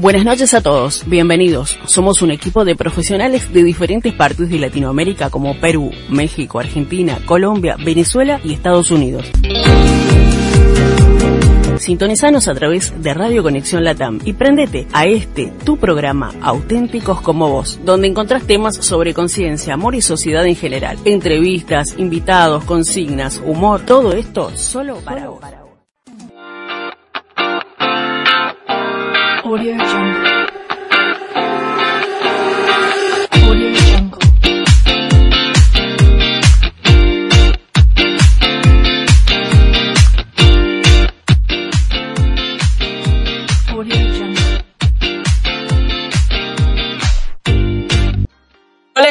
Buenas noches a todos, bienvenidos. Somos un equipo de profesionales de diferentes partes de Latinoamérica como Perú, México, Argentina, Colombia, Venezuela y Estados Unidos. Sintonizanos a través de Radio Conexión Latam y prendete a este, tu programa Auténticos como vos, donde encontrás temas sobre conciencia, amor y sociedad en general. Entrevistas, invitados, consignas, humor, todo esto solo para vos. Audio Jungle.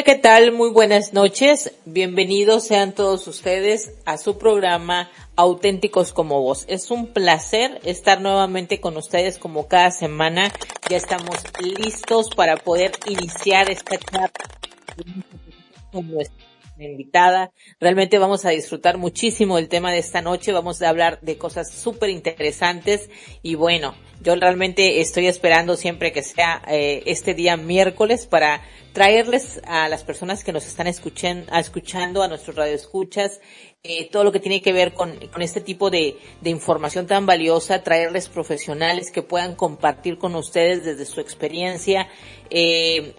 ¿Qué tal? Muy buenas noches. Bienvenidos sean todos ustedes a su programa Auténticos como Vos. Es un placer estar nuevamente con ustedes como cada semana. Ya estamos listos para poder iniciar esta charla con nuestra invitada. Realmente vamos a disfrutar muchísimo el tema de esta noche. Vamos a hablar de cosas súper interesantes y bueno, yo realmente estoy esperando siempre que sea eh, este día miércoles para traerles a las personas que nos están escuchen, escuchando, a nuestros radioescuchas, eh, todo lo que tiene que ver con, este tipo de, de información tan valiosa, traerles profesionales que puedan compartir con ustedes desde su experiencia, eh,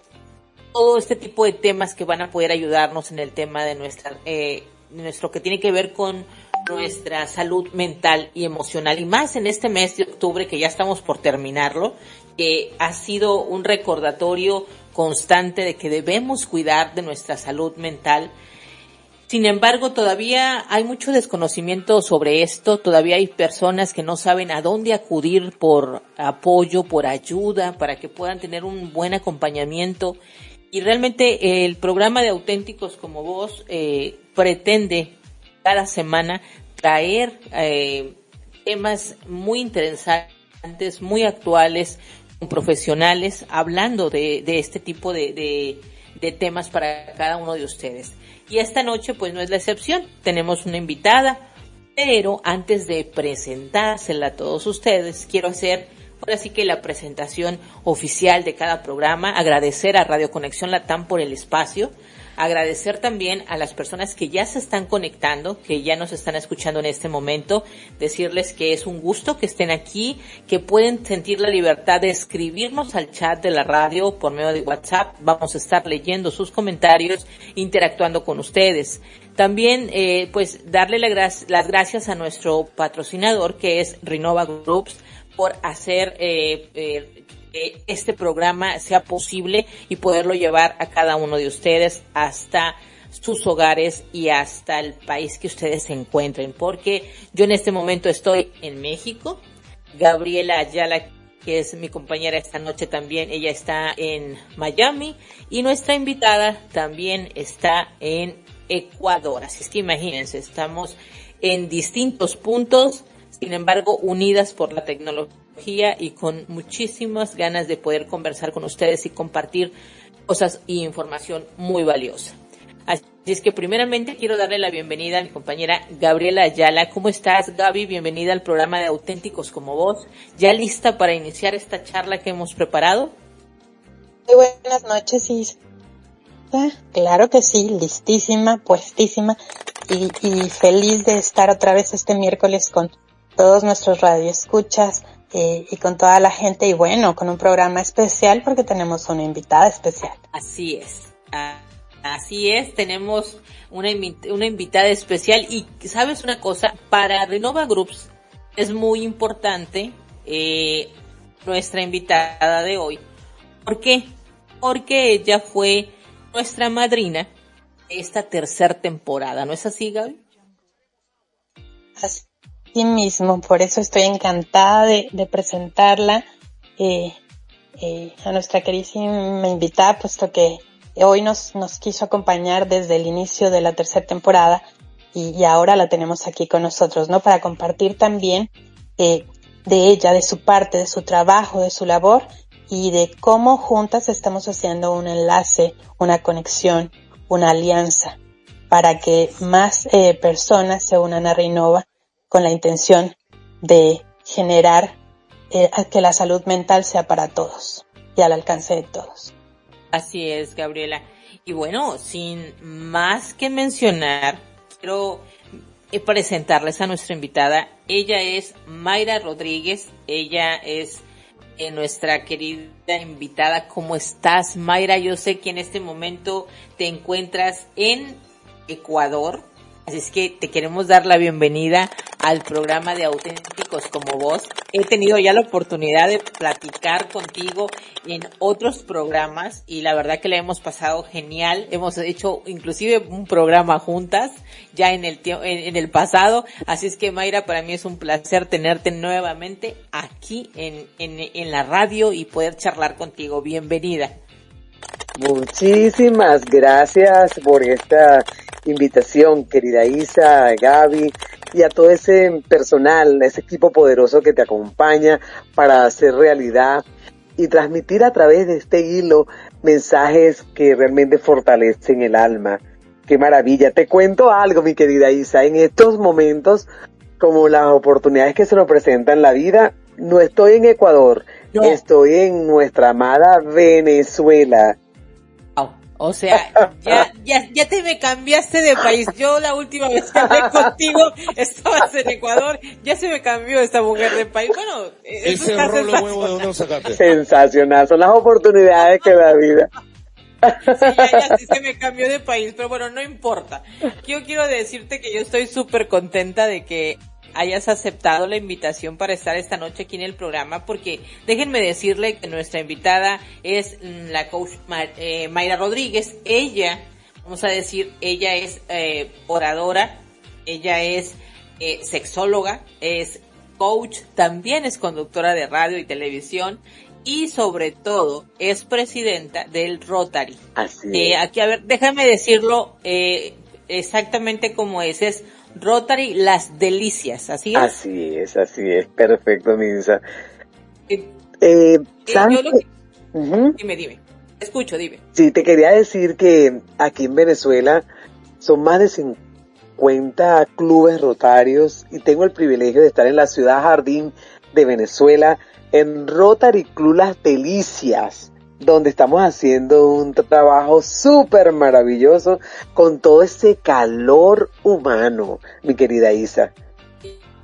todo este tipo de temas que van a poder ayudarnos en el tema de nuestra, eh, nuestro que tiene que ver con nuestra salud mental y emocional y más en este mes de octubre que ya estamos por terminarlo, que ha sido un recordatorio constante de que debemos cuidar de nuestra salud mental. Sin embargo, todavía hay mucho desconocimiento sobre esto, todavía hay personas que no saben a dónde acudir por apoyo, por ayuda, para que puedan tener un buen acompañamiento. Y realmente el programa de auténticos como vos eh, pretende cada semana traer eh, temas muy interesantes, muy actuales, con profesionales, hablando de, de este tipo de, de, de temas para cada uno de ustedes. Y esta noche pues no es la excepción, tenemos una invitada, pero antes de presentársela a todos ustedes, quiero hacer ahora sí que la presentación oficial de cada programa, agradecer a Radio Conexión Latam por el espacio, agradecer también a las personas que ya se están conectando, que ya nos están escuchando en este momento, decirles que es un gusto que estén aquí, que pueden sentir la libertad de escribirnos al chat de la radio por medio de WhatsApp. Vamos a estar leyendo sus comentarios, interactuando con ustedes. También, eh, pues, darle la gra- las gracias a nuestro patrocinador, que es Renova Groups, por hacer eh, eh, que este programa sea posible y poderlo llevar a cada uno de ustedes hasta sus hogares y hasta el país que ustedes se encuentren. Porque yo en este momento estoy en México, Gabriela Ayala que es mi compañera esta noche también, ella está en Miami y nuestra invitada también está en Ecuador. Así es que imagínense, estamos en distintos puntos, sin embargo unidas por la tecnología y con muchísimas ganas de poder conversar con ustedes y compartir cosas y información muy valiosa. Así es que primeramente quiero darle la bienvenida a mi compañera Gabriela Ayala. ¿Cómo estás, Gaby? Bienvenida al programa de Auténticos como Vos. ¿Ya lista para iniciar esta charla que hemos preparado? Muy buenas noches, Isa. Claro que sí, listísima, puestísima y, y feliz de estar otra vez este miércoles con todos nuestros radioescuchas eh, y con toda la gente y bueno, con un programa especial porque tenemos una invitada especial. Así es. Así es, tenemos una, una invitada especial y sabes una cosa, para Renova Groups es muy importante eh, nuestra invitada de hoy. ¿Por qué? Porque ella fue nuestra madrina de esta tercera temporada, ¿no es así, Gaby? Así mismo, por eso estoy encantada de, presentarla eh, eh, a nuestra queridísima invitada, puesto que hoy nos, nos quiso acompañar desde el inicio de la tercera temporada y, y ahora la tenemos aquí con nosotros, ¿no? Para compartir también eh, de ella, de su parte, de su trabajo, de su labor y de cómo juntas estamos haciendo un enlace, una conexión, una alianza para que más eh, personas se unan a Reinova con la intención de generar eh, que la salud mental sea para todos y al alcance de todos. Así es, Gabriela. Y bueno, sin más que mencionar, quiero eh, presentarles a nuestra invitada. Ella es Mayra Rodríguez. Ella es eh, nuestra querida invitada. ¿Cómo estás, Mayra? Yo sé que en este momento te encuentras en Ecuador. Así es que te queremos dar la bienvenida al programa de Auténticos como Vos. He tenido ya la oportunidad de platicar contigo en otros programas y la verdad que la hemos pasado genial. Hemos hecho inclusive un programa juntas ya en el en, en el pasado. Así es que Mayra, para mí es un placer tenerte nuevamente aquí en, en, en la radio y poder charlar contigo. Bienvenida. Muchísimas gracias por esta invitación, querida Isa, Gaby y a todo ese personal, ese equipo poderoso que te acompaña para hacer realidad y transmitir a través de este hilo mensajes que realmente fortalecen el alma. Qué maravilla. Te cuento algo, mi querida Isa. En estos momentos, como las oportunidades que se nos presentan en la vida, no estoy en Ecuador, No. estoy en nuestra amada Venezuela. O sea, ya, ya, ya te me cambiaste de país. Yo la última vez que hablé contigo estabas en Ecuador, ya se me cambió esta mujer de país. Bueno, eso Ese rolo huevo de dónde lo sacaste. Sensacional, son las oportunidades que da vida. Sí, ya, ya sí se me cambió de país, pero bueno, no importa. Yo quiero decirte que yo estoy súper contenta de que hayas aceptado la invitación para estar esta noche aquí en el programa, porque déjenme decirle que nuestra invitada es la coach eh, Mayra Rodríguez. Ella, vamos a decir, ella es eh, oradora, ella es eh, sexóloga, es coach, también es conductora de radio y televisión y sobre todo es presidenta del Rotary. Así Eh, es. aquí, a ver, déjame decirlo eh, exactamente como es. Es Rotary Las Delicias, ¿así es? Así es, así es, perfecto, Minsa. Eh, Eh, eh. Dime, dime. Escucho, dime. Sí, te quería decir que aquí en Venezuela son más de 50 clubes rotarios y tengo el privilegio de estar en la ciudad jardín de Venezuela en Rotary Club Las Delicias, donde estamos haciendo un trabajo súper maravilloso con todo ese calor humano, mi querida Isa.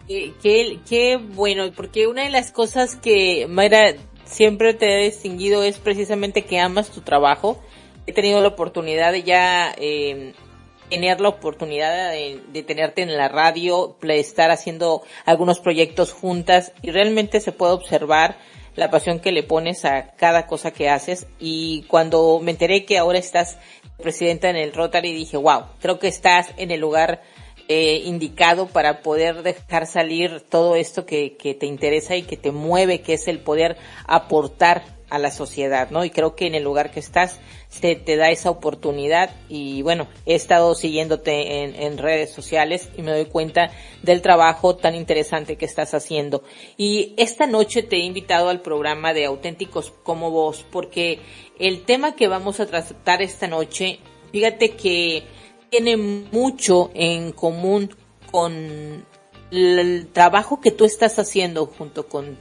Qué, bueno, porque una de las cosas que Mayra siempre te ha distinguido es precisamente que amas tu trabajo. He tenido la oportunidad de ya eh, tener la oportunidad de, tenerte en la radio, estar haciendo algunos proyectos juntas y realmente se puede observar la pasión que le pones a cada cosa que haces y cuando me enteré que ahora estás presidenta en el Rotary dije, wow, creo que estás en el lugar eh, indicado para poder dejar salir todo esto que, que te interesa y que te mueve, que es el poder aportar a la sociedad, ¿no? Y creo que en el lugar que estás se te da esa oportunidad y bueno, he estado siguiéndote en, en redes sociales y me doy cuenta del trabajo tan interesante que estás haciendo. Y esta noche te he invitado al programa de Auténticos como vos porque el tema que vamos a tratar esta noche, fíjate que tiene mucho en común con el trabajo que tú estás haciendo junto con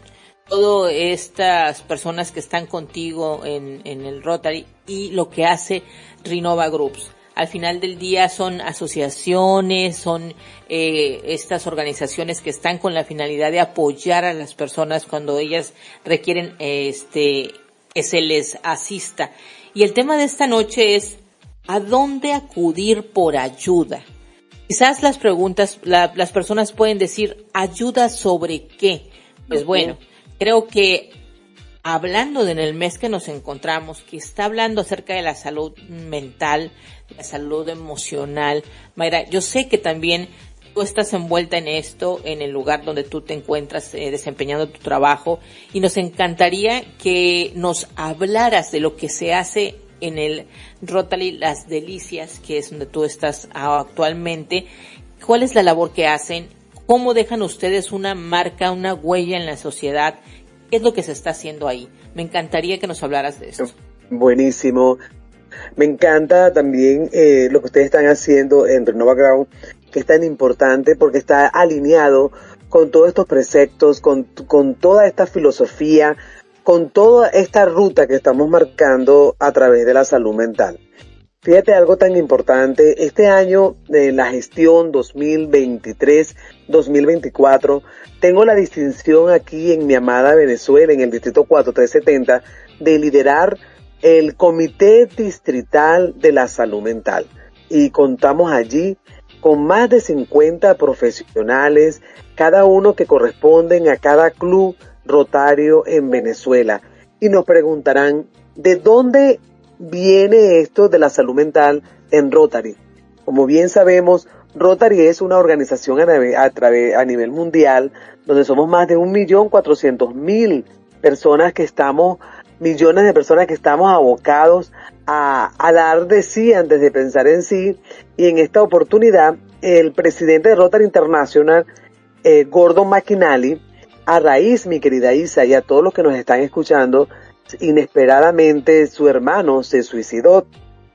todas estas personas que están contigo en, en el Rotary y lo que hace Renova Groups. Al final del día son asociaciones, son eh, estas organizaciones que están con la finalidad de apoyar a las personas cuando ellas requieren este que se les asista. Y el tema de esta noche es ¿a dónde acudir por ayuda? Quizás las preguntas, la- las personas pueden decir, ¿ayuda sobre qué? Pues bueno, creo que hablando de en el mes que nos encontramos, que está hablando acerca de la salud mental, la salud emocional, Mayra, yo sé que también tú estás envuelta en esto, en el lugar donde tú te encuentras eh, desempeñando tu trabajo, y nos encantaría que nos hablaras de lo que se hace en el Rotary Las Delicias, que es donde tú estás actualmente. ¿Cuál es la labor que hacen? ¿Cómo dejan ustedes una marca, una huella en la sociedad? ¿Qué es lo que se está haciendo ahí? Me encantaría que nos hablaras de esto. Buenísimo. Me encanta también eh, lo que ustedes están haciendo en Renova Ground, que es tan importante porque está alineado con todos estos preceptos, con, toda esta filosofía, con toda esta ruta que estamos marcando a través de la salud mental. Fíjate algo tan importante, este año de la gestión 2023-2024, tengo la distinción aquí en mi amada Venezuela, en el Distrito 4370, de liderar el Comité Distrital de la Salud Mental. Y contamos allí con más de 50 profesionales, cada uno que corresponden a cada club rotario en Venezuela. Y nos preguntarán, ¿de dónde viene esto de la salud mental en Rotary? Como bien sabemos, Rotary es una organización a, a, a nivel mundial donde somos más de un millón cuatrocientos mil personas que estamos, millones de personas que estamos abocados a, a dar de sí antes de pensar en sí. Y en esta oportunidad, el presidente de Rotary International, eh, Gordon McKinley, a raíz, mi querida Isa, y a todos los que nos están escuchando, inesperadamente su hermano se suicidó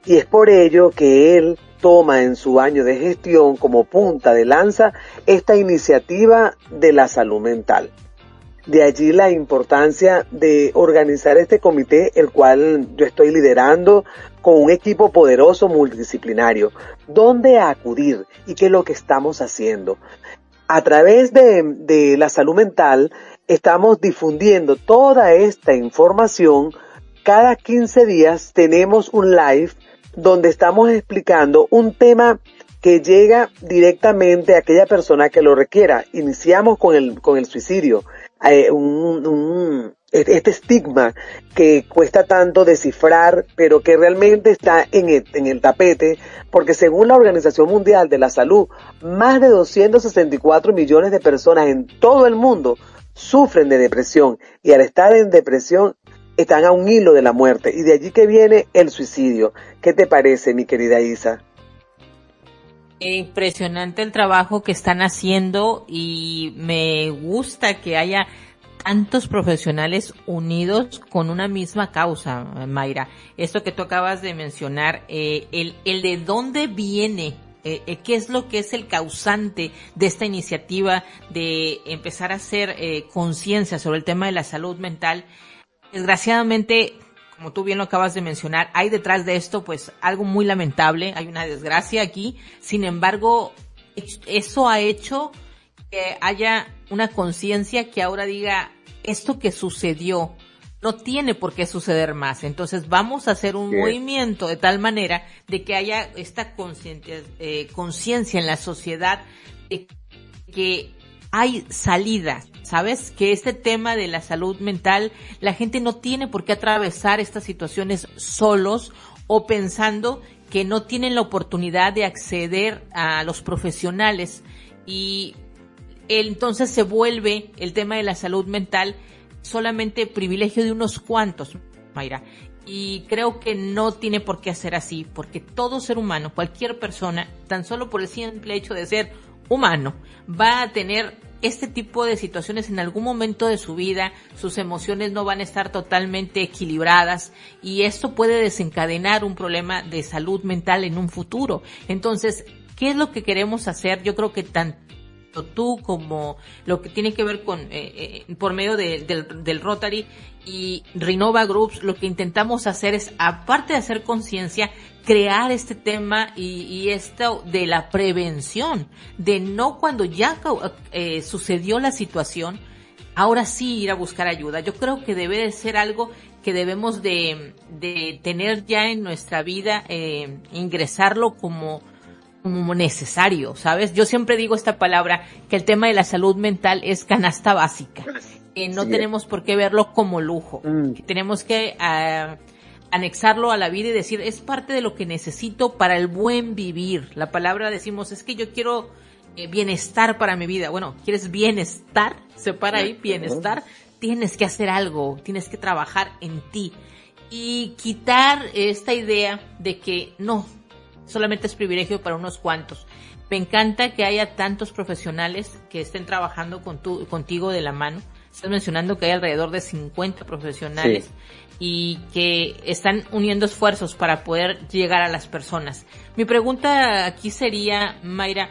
y es por ello que él toma en su año de gestión como punta de lanza esta iniciativa de la salud mental. De allí la importancia de organizar este comité, el cual yo estoy liderando con un equipo poderoso multidisciplinario. ¿Dónde acudir y qué es lo que estamos haciendo? A través de, de la salud mental estamos difundiendo toda esta información. Cada 15 días tenemos un live donde estamos explicando un tema que llega directamente a aquella persona que lo requiera. Iniciamos con el, con el suicidio, eh, un, este estigma que cuesta tanto descifrar, pero que realmente está en el, en el tapete, porque según la Organización Mundial de la Salud, más de 264 millones de personas en todo el mundo sufren de depresión y al estar en depresión están a un hilo de la muerte y de allí que viene el suicidio. ¿Qué te parece, mi querida Isa? Impresionante el trabajo que están haciendo y me gusta que haya tantos profesionales unidos con una misma causa, Mayra. Esto que tú acabas de mencionar, eh, el, de dónde viene eh, eh, qué es lo que es el causante de esta iniciativa de empezar a hacer eh, conciencia sobre el tema de la salud mental. Desgraciadamente, como tú bien lo acabas de mencionar, hay detrás de esto pues algo muy lamentable, hay una desgracia aquí. Sin embargo, eso ha hecho que haya una conciencia que ahora diga esto que sucedió no tiene por qué suceder más. Entonces vamos a hacer un movimiento de tal manera de que haya esta eh, conciencia en la sociedad de que hay salida, ¿sabes? Que este tema de la salud mental, la gente no tiene por qué atravesar estas situaciones solos o pensando que no tienen la oportunidad de acceder a los profesionales y entonces se vuelve el tema de la salud mental solamente privilegio de unos cuantos, Mayra. Y creo que no tiene por qué ser así, porque todo ser humano, cualquier persona, tan solo por el simple hecho de ser humano, va a tener este tipo de situaciones en algún momento de su vida, sus emociones no van a estar totalmente equilibradas y esto puede desencadenar un problema de salud mental en un futuro. Entonces, ¿qué es lo que queremos hacer? Yo creo que tanto tú como lo que tiene que ver con eh, eh, por medio del, del, Rotary y Renova Groups lo que intentamos hacer es aparte de hacer conciencia crear este tema y, y, esto de la prevención de no cuando ya eh, sucedió la situación ahora sí ir a buscar ayuda yo creo que debe de ser algo que debemos de, de tener ya en nuestra vida ingresarlo como como necesario, ¿sabes? Yo siempre digo esta palabra, que el tema de la salud mental es canasta básica. Que no tenemos por qué verlo como lujo. Mm. tenemos que uh, anexarlo a la vida y decir, es parte de lo que necesito para el buen vivir. La palabra decimos, es que yo quiero eh, bienestar para mi vida. Bueno, ¿quieres bienestar? Se para ahí, bienestar. Tienes que hacer algo, tienes que trabajar en ti. Y quitar esta idea de que no, solamente es privilegio para unos cuantos. Me encanta que haya tantos profesionales que estén trabajando con tu, contigo de la mano. Estás mencionando que hay alrededor de 50 profesionales y que están uniendo esfuerzos para poder llegar a las personas. Mi pregunta aquí sería, Mayra,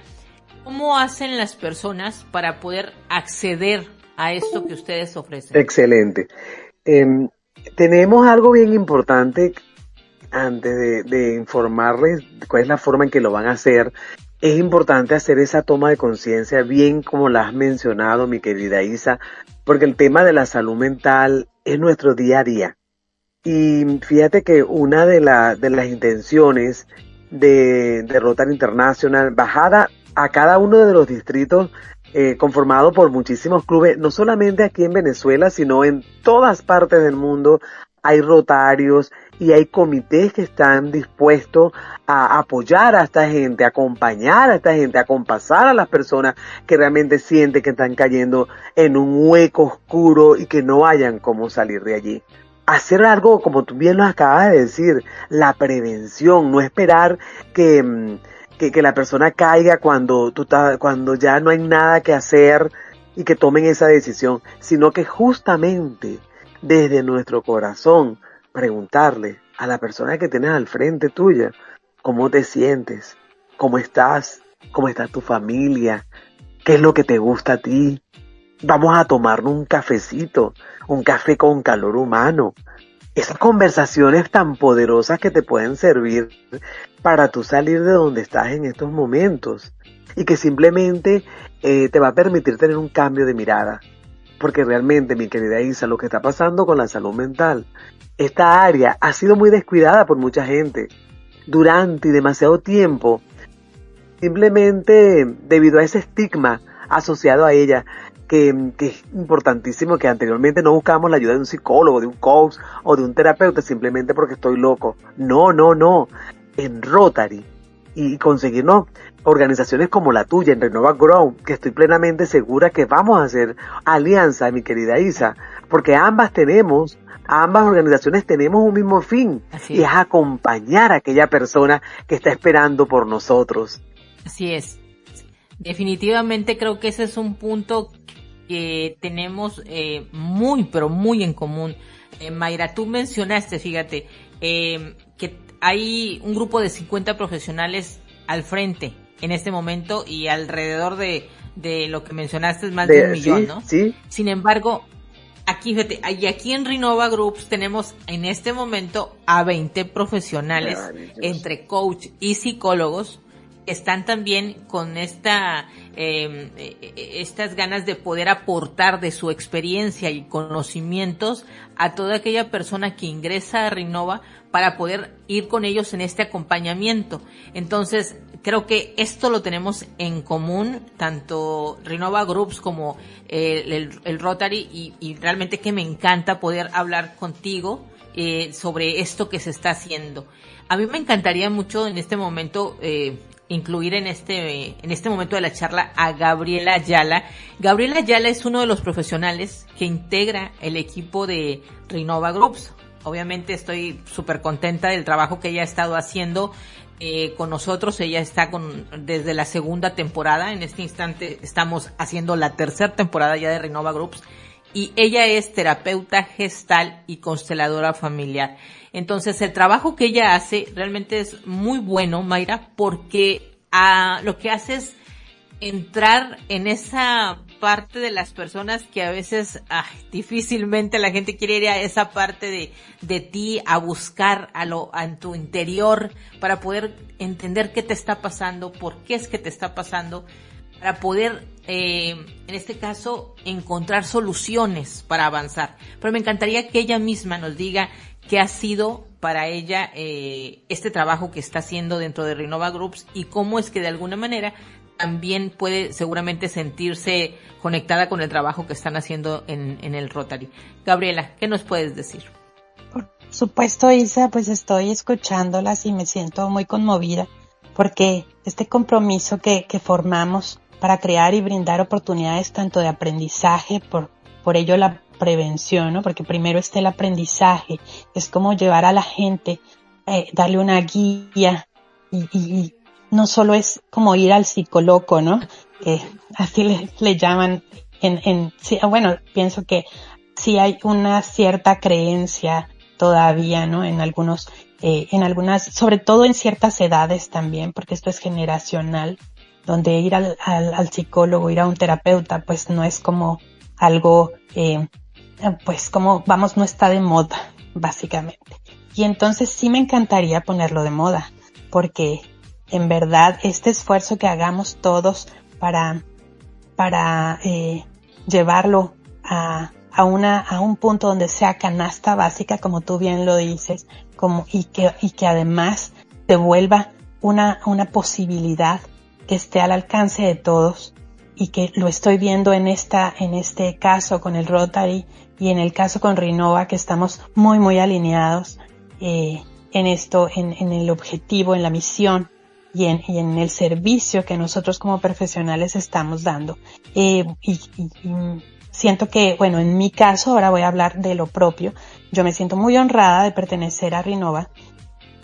¿Cómo hacen las personas para poder acceder a esto que ustedes ofrecen? Excelente. Em, tenemos algo bien importante antes de, de informarles cuál es la forma en que lo van a hacer. Es importante hacer esa toma de conciencia, bien como la has mencionado, mi querida Isa, porque el tema de la salud mental es nuestro día a día. Y fíjate que una de, la, de las intenciones de, de Rotary International, bajada a cada uno de los distritos eh, conformado por muchísimos clubes, no solamente aquí en Venezuela, sino en todas partes del mundo hay rotarios y hay comités que están dispuestos a apoyar a esta gente, a acompañar a esta gente, a compasar a las personas que realmente sienten que están cayendo en un hueco oscuro y que no hayan cómo salir de allí. Hacer algo, como tú bien lo acabas de decir, la prevención, no esperar que, mm, que, que la persona caiga cuando, tú cuando ya no hay nada que hacer y que tomen esa decisión, sino que justamente desde nuestro corazón preguntarle a la persona que tienes al frente tuya, ¿cómo te sientes? ¿Cómo estás? ¿Cómo está tu familia? ¿Qué es lo que te gusta a ti? Vamos a tomarnos un cafecito, un café con calor humano. Esas conversaciones tan poderosas que te pueden servir para tú salir de donde estás en estos momentos y que simplemente eh, te va a permitir tener un cambio de mirada. Porque realmente, mi querida Isa, lo que está pasando con la salud mental, esta área ha sido muy descuidada por mucha gente durante demasiado tiempo, simplemente debido a ese estigma asociado a ella, que, que, es importantísimo que anteriormente no buscábamos la ayuda de un psicólogo, de un coach o de un terapeuta simplemente porque estoy loco. No, no, no en Rotary y conseguirnos organizaciones como la tuya en Renova Grow, que estoy plenamente segura que vamos a hacer alianza, mi querida Isa, porque ambas tenemos, ambas organizaciones tenemos un mismo fin, y es acompañar a aquella persona que está esperando por nosotros. Así es. Definitivamente creo que ese es un punto que tenemos eh, muy, pero muy en común. Eh, Mayra, tú mencionaste, fíjate, eh, que hay un grupo de 50 profesionales al frente en este momento y alrededor de, de lo que mencionaste es más de, un millón, ¿no? Sí. Sin embargo, aquí, fíjate, y aquí en Renova Groups tenemos en este momento a 20 profesionales entre coach y psicólogos están también con esta em, eh, estas ganas de poder aportar de su experiencia y conocimientos a toda aquella persona que ingresa a Renova para poder ir con ellos en este acompañamiento. Entonces, creo que esto lo tenemos en común, tanto Renova Groups como el, el, Rotary, y, y, realmente que me encanta poder hablar contigo eh, sobre esto que se está haciendo. A mí me encantaría mucho en este momento eh, incluir en este, en este momento de la charla a Gabriela Ayala. Gabriela Ayala es uno de los profesionales que integra el equipo de Renova Groups. Obviamente estoy súper contenta del trabajo que ella ha estado haciendo eh, con nosotros. Ella está con desde la segunda temporada. En este instante estamos haciendo la tercera temporada ya de Renova Groups. Y ella es terapeuta gestal y consteladora familiar. Entonces el trabajo que ella hace realmente es muy bueno, Mayra, porque a, lo que hace es entrar en esa parte de las personas que a veces difícilmente la gente quiere ir a esa parte de, de ti, a buscar a lo, a, en tu interior para poder entender qué te está pasando, por qué es que te está pasando, para poder, eh, en este caso, encontrar soluciones para avanzar. Pero me encantaría que ella misma nos diga qué ha sido para ella eh, este trabajo que está haciendo dentro de Renova Groups y cómo es que de alguna manera también puede seguramente sentirse conectada con el trabajo que están haciendo en, el Rotary. Gabriela, ¿qué nos puedes decir? Por supuesto, Isa, pues estoy escuchándolas y me siento muy conmovida porque este compromiso que formamos para crear y brindar oportunidades tanto de aprendizaje, por, por ello la prevención, ¿no? Porque primero está el aprendizaje, es como llevar a la gente, eh, darle una guía y, y, no solo es como ir al psicólogo, ¿no? Que así le, le llaman en, en, sí, bueno, pienso que sí hay una cierta creencia todavía, ¿no? En algunos, eh, en algunas, sobre todo en ciertas edades también, porque esto es generacional, donde ir al, al, al psicólogo, ir a un terapeuta, pues no es como algo, eh, pues como, vamos, no está de moda, básicamente. Y entonces sí me encantaría ponerlo de moda, porque en verdad este esfuerzo que hagamos todos para, para eh, llevarlo a, a, una, a un punto donde sea canasta básica, como tú bien lo dices, como, y que, y que además te vuelva una, una posibilidad que esté al alcance de todos y que lo estoy viendo en esta, en este caso con el Rotary y en el caso con Renova que estamos muy, muy alineados eh, en esto, en, el objetivo, en la misión y en, el servicio que nosotros como profesionales estamos dando. Eh, y, siento que, bueno, en mi caso, ahora voy a hablar de lo propio, yo me siento muy honrada de pertenecer a Renova,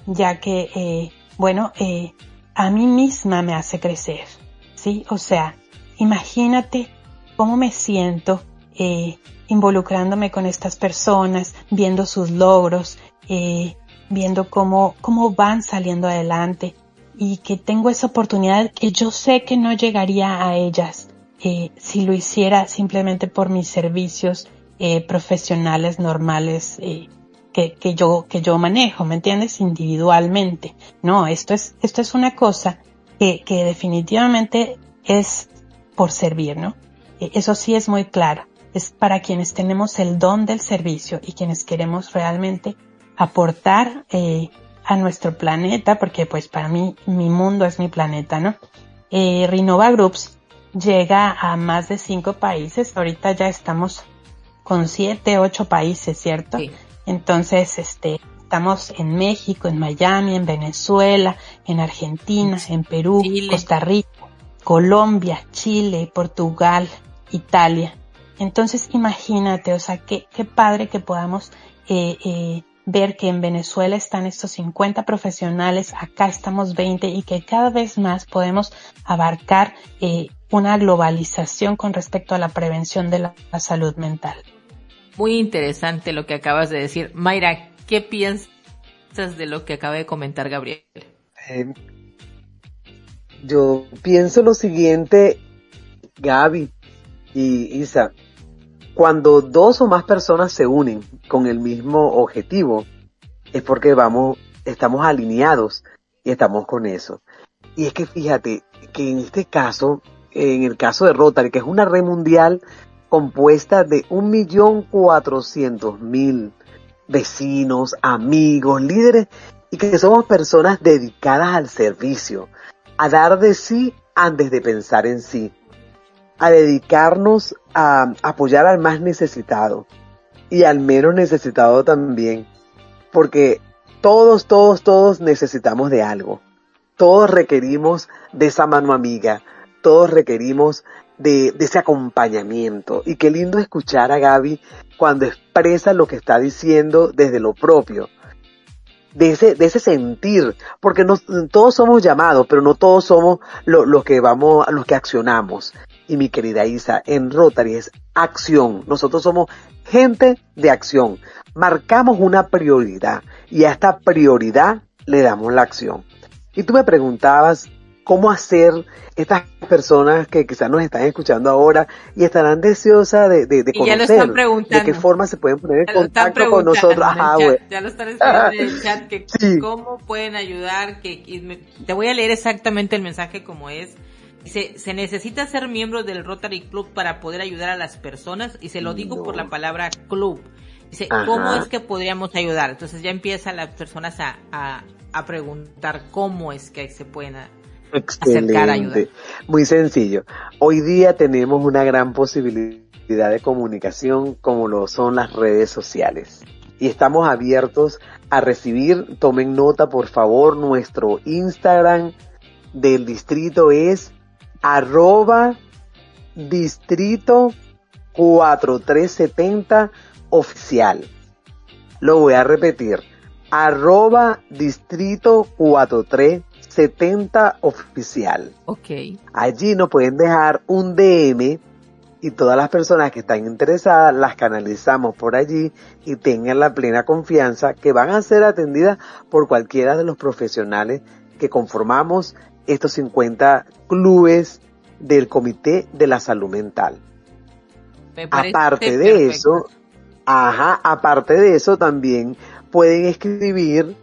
ya que, eh, bueno, eh, a mí misma me hace crecer, ¿sí? O sea, imagínate cómo me siento eh, involucrándome con estas personas, viendo sus logros, eh, viendo cómo, cómo van saliendo adelante y que tengo esa oportunidad que yo sé que no llegaría a ellas eh, si lo hiciera simplemente por mis servicios profesionales normales que, que yo que yo manejo, ¿me entiendes? Individualmente. No, esto es esto es una cosa que, que definitivamente es por servir, ¿no? Eh, eso sí es muy claro. Es para quienes tenemos el don del servicio y quienes queremos realmente aportar eh, a nuestro planeta, porque pues para mí mi mundo es mi planeta, ¿no? Eh, Renova Groups llega a más de cinco países. Ahorita ya estamos con siete, ocho países, ¿cierto? Entonces, este, estamos en México, en Miami, en Venezuela, en Argentina, en Perú, Chile. Costa Rica, Colombia, Chile, Portugal, Italia. Entonces, imagínate, o sea, qué, qué padre que podamos eh, eh, ver que en Venezuela están estos 50 profesionales, acá estamos 20 y que cada vez más podemos abarcar eh, una globalización con respecto a la prevención de la, la, salud mental. Muy interesante lo que acabas de decir. Mayra, ¿qué piensas de lo que acaba de comentar Gabriel? Eh, yo pienso lo siguiente, Gaby y Isa, cuando dos o más personas se unen con el mismo objetivo, es porque vamos, estamos alineados y estamos con eso. Y es que fíjate que en este caso, en el caso de Rotary, que es una red mundial compuesta de un millón cuatrocientos mil vecinos, amigos, líderes, y que somos personas dedicadas al servicio, a dar de sí antes de pensar en sí, a dedicarnos a apoyar al más necesitado y al menos necesitado también, porque todos, todos, todos necesitamos de algo, todos requerimos de esa mano amiga, todos requerimos de, ese acompañamiento. Y qué lindo escuchar a Gaby cuando expresa lo que está diciendo desde lo propio. De ese, de ese sentir, porque todos somos llamados, pero no todos somos los lo que vamos, los que accionamos. Y mi querida Isa, en Rotary es acción. Nosotros somos gente de acción. Marcamos una prioridad y a esta prioridad le damos la acción. Y tú me preguntabas cómo hacer estas personas que quizás nos están escuchando ahora y estarán deseosas de, de, de conocer de qué forma se pueden poner en contacto con nosotros. Ajá, chat, ya lo están escribiendo en el chat que sí. cómo pueden ayudar, que me, te voy a leer exactamente el mensaje como es. Dice, se necesita ser miembro del Rotary Club para poder ayudar a las personas y se lo digo no. por la palabra club. Dice, Ajá. ¿cómo es que podríamos ayudar? Entonces ya empiezan las personas a, a, a preguntar cómo es que se pueden Excelente. Muy sencillo. Hoy día tenemos una gran posibilidad de comunicación como lo son las redes sociales. Y estamos abiertos a recibir, tomen nota por favor, nuestro Instagram del distrito es arroba distrito 4370 oficial. Lo voy a repetir. Arroba distrito 4370 70 oficial. Ok. Allí nos pueden dejar un DM y todas las personas que están interesadas las canalizamos por allí y tengan la plena confianza que van a ser atendidas por cualquiera de los profesionales que conformamos estos 50 clubes del Comité de la Salud Mental. Me Aparte de perfecto. eso, ajá, aparte de eso también pueden escribir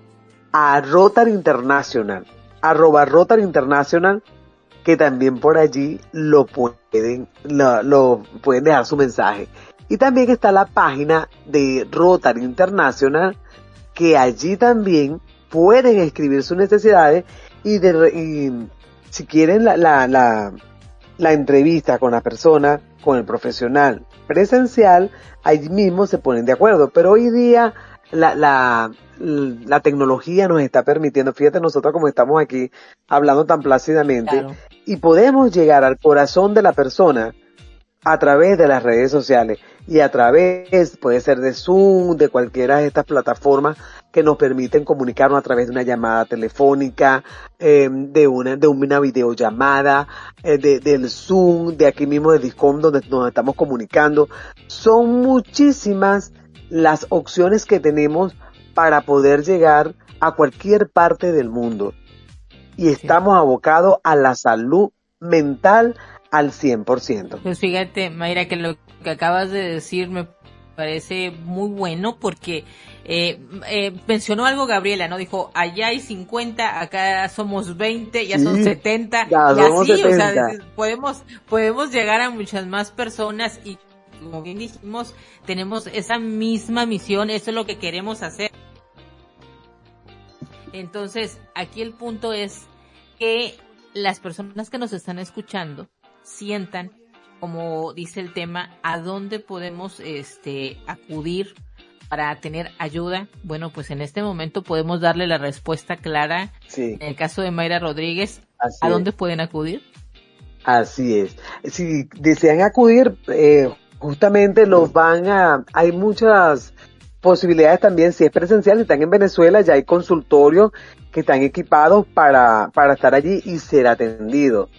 a Rotary International, arroba Rotary International, que también por allí lo pueden, lo, pueden dejar su mensaje. Y también está la página de Rotary International, que allí también pueden escribir sus necesidades y, de, y si quieren la, la, la, la entrevista con la persona, con el profesional presencial, allí mismo se ponen de acuerdo. Pero hoy día la, la, la tecnología nos está permitiendo, fíjate nosotros como estamos aquí hablando tan plácidamente, Claro. y podemos llegar al corazón de la persona a través de las redes sociales y a través, puede ser de Zoom, de cualquiera de estas plataformas que nos permiten comunicarnos a través de una llamada telefónica, eh, de una, de una videollamada, eh, de, del Zoom, de aquí mismo de Discom donde nos estamos comunicando. Son muchísimas las opciones que tenemos para poder llegar a cualquier parte del mundo. Y estamos abocados a la salud mental al 100%. Pues fíjate, Mayra, que lo que acabas de decir me parece muy bueno porque eh, eh, mencionó algo Gabriela, ¿no? Dijo, allá hay 50, acá somos 20, ya son Sí, 70, ya y así, o sea, 70. dices, podemos, podemos llegar a muchas más personas y como bien dijimos, tenemos esa misma misión, eso es lo que queremos hacer. Entonces, aquí el punto es que las personas que nos están escuchando sientan, como dice el tema, a dónde podemos este acudir para tener ayuda. Bueno, pues en este momento podemos darle la respuesta clara. Sí, En el caso de Mayra Rodríguez, así ¿a es. dónde pueden acudir? Así es. Si desean acudir, eh, justamente los van a, hay muchas posibilidades también, si es presencial, si están en Venezuela, ya hay consultorios que están equipados para, para estar allí y ser atendidos.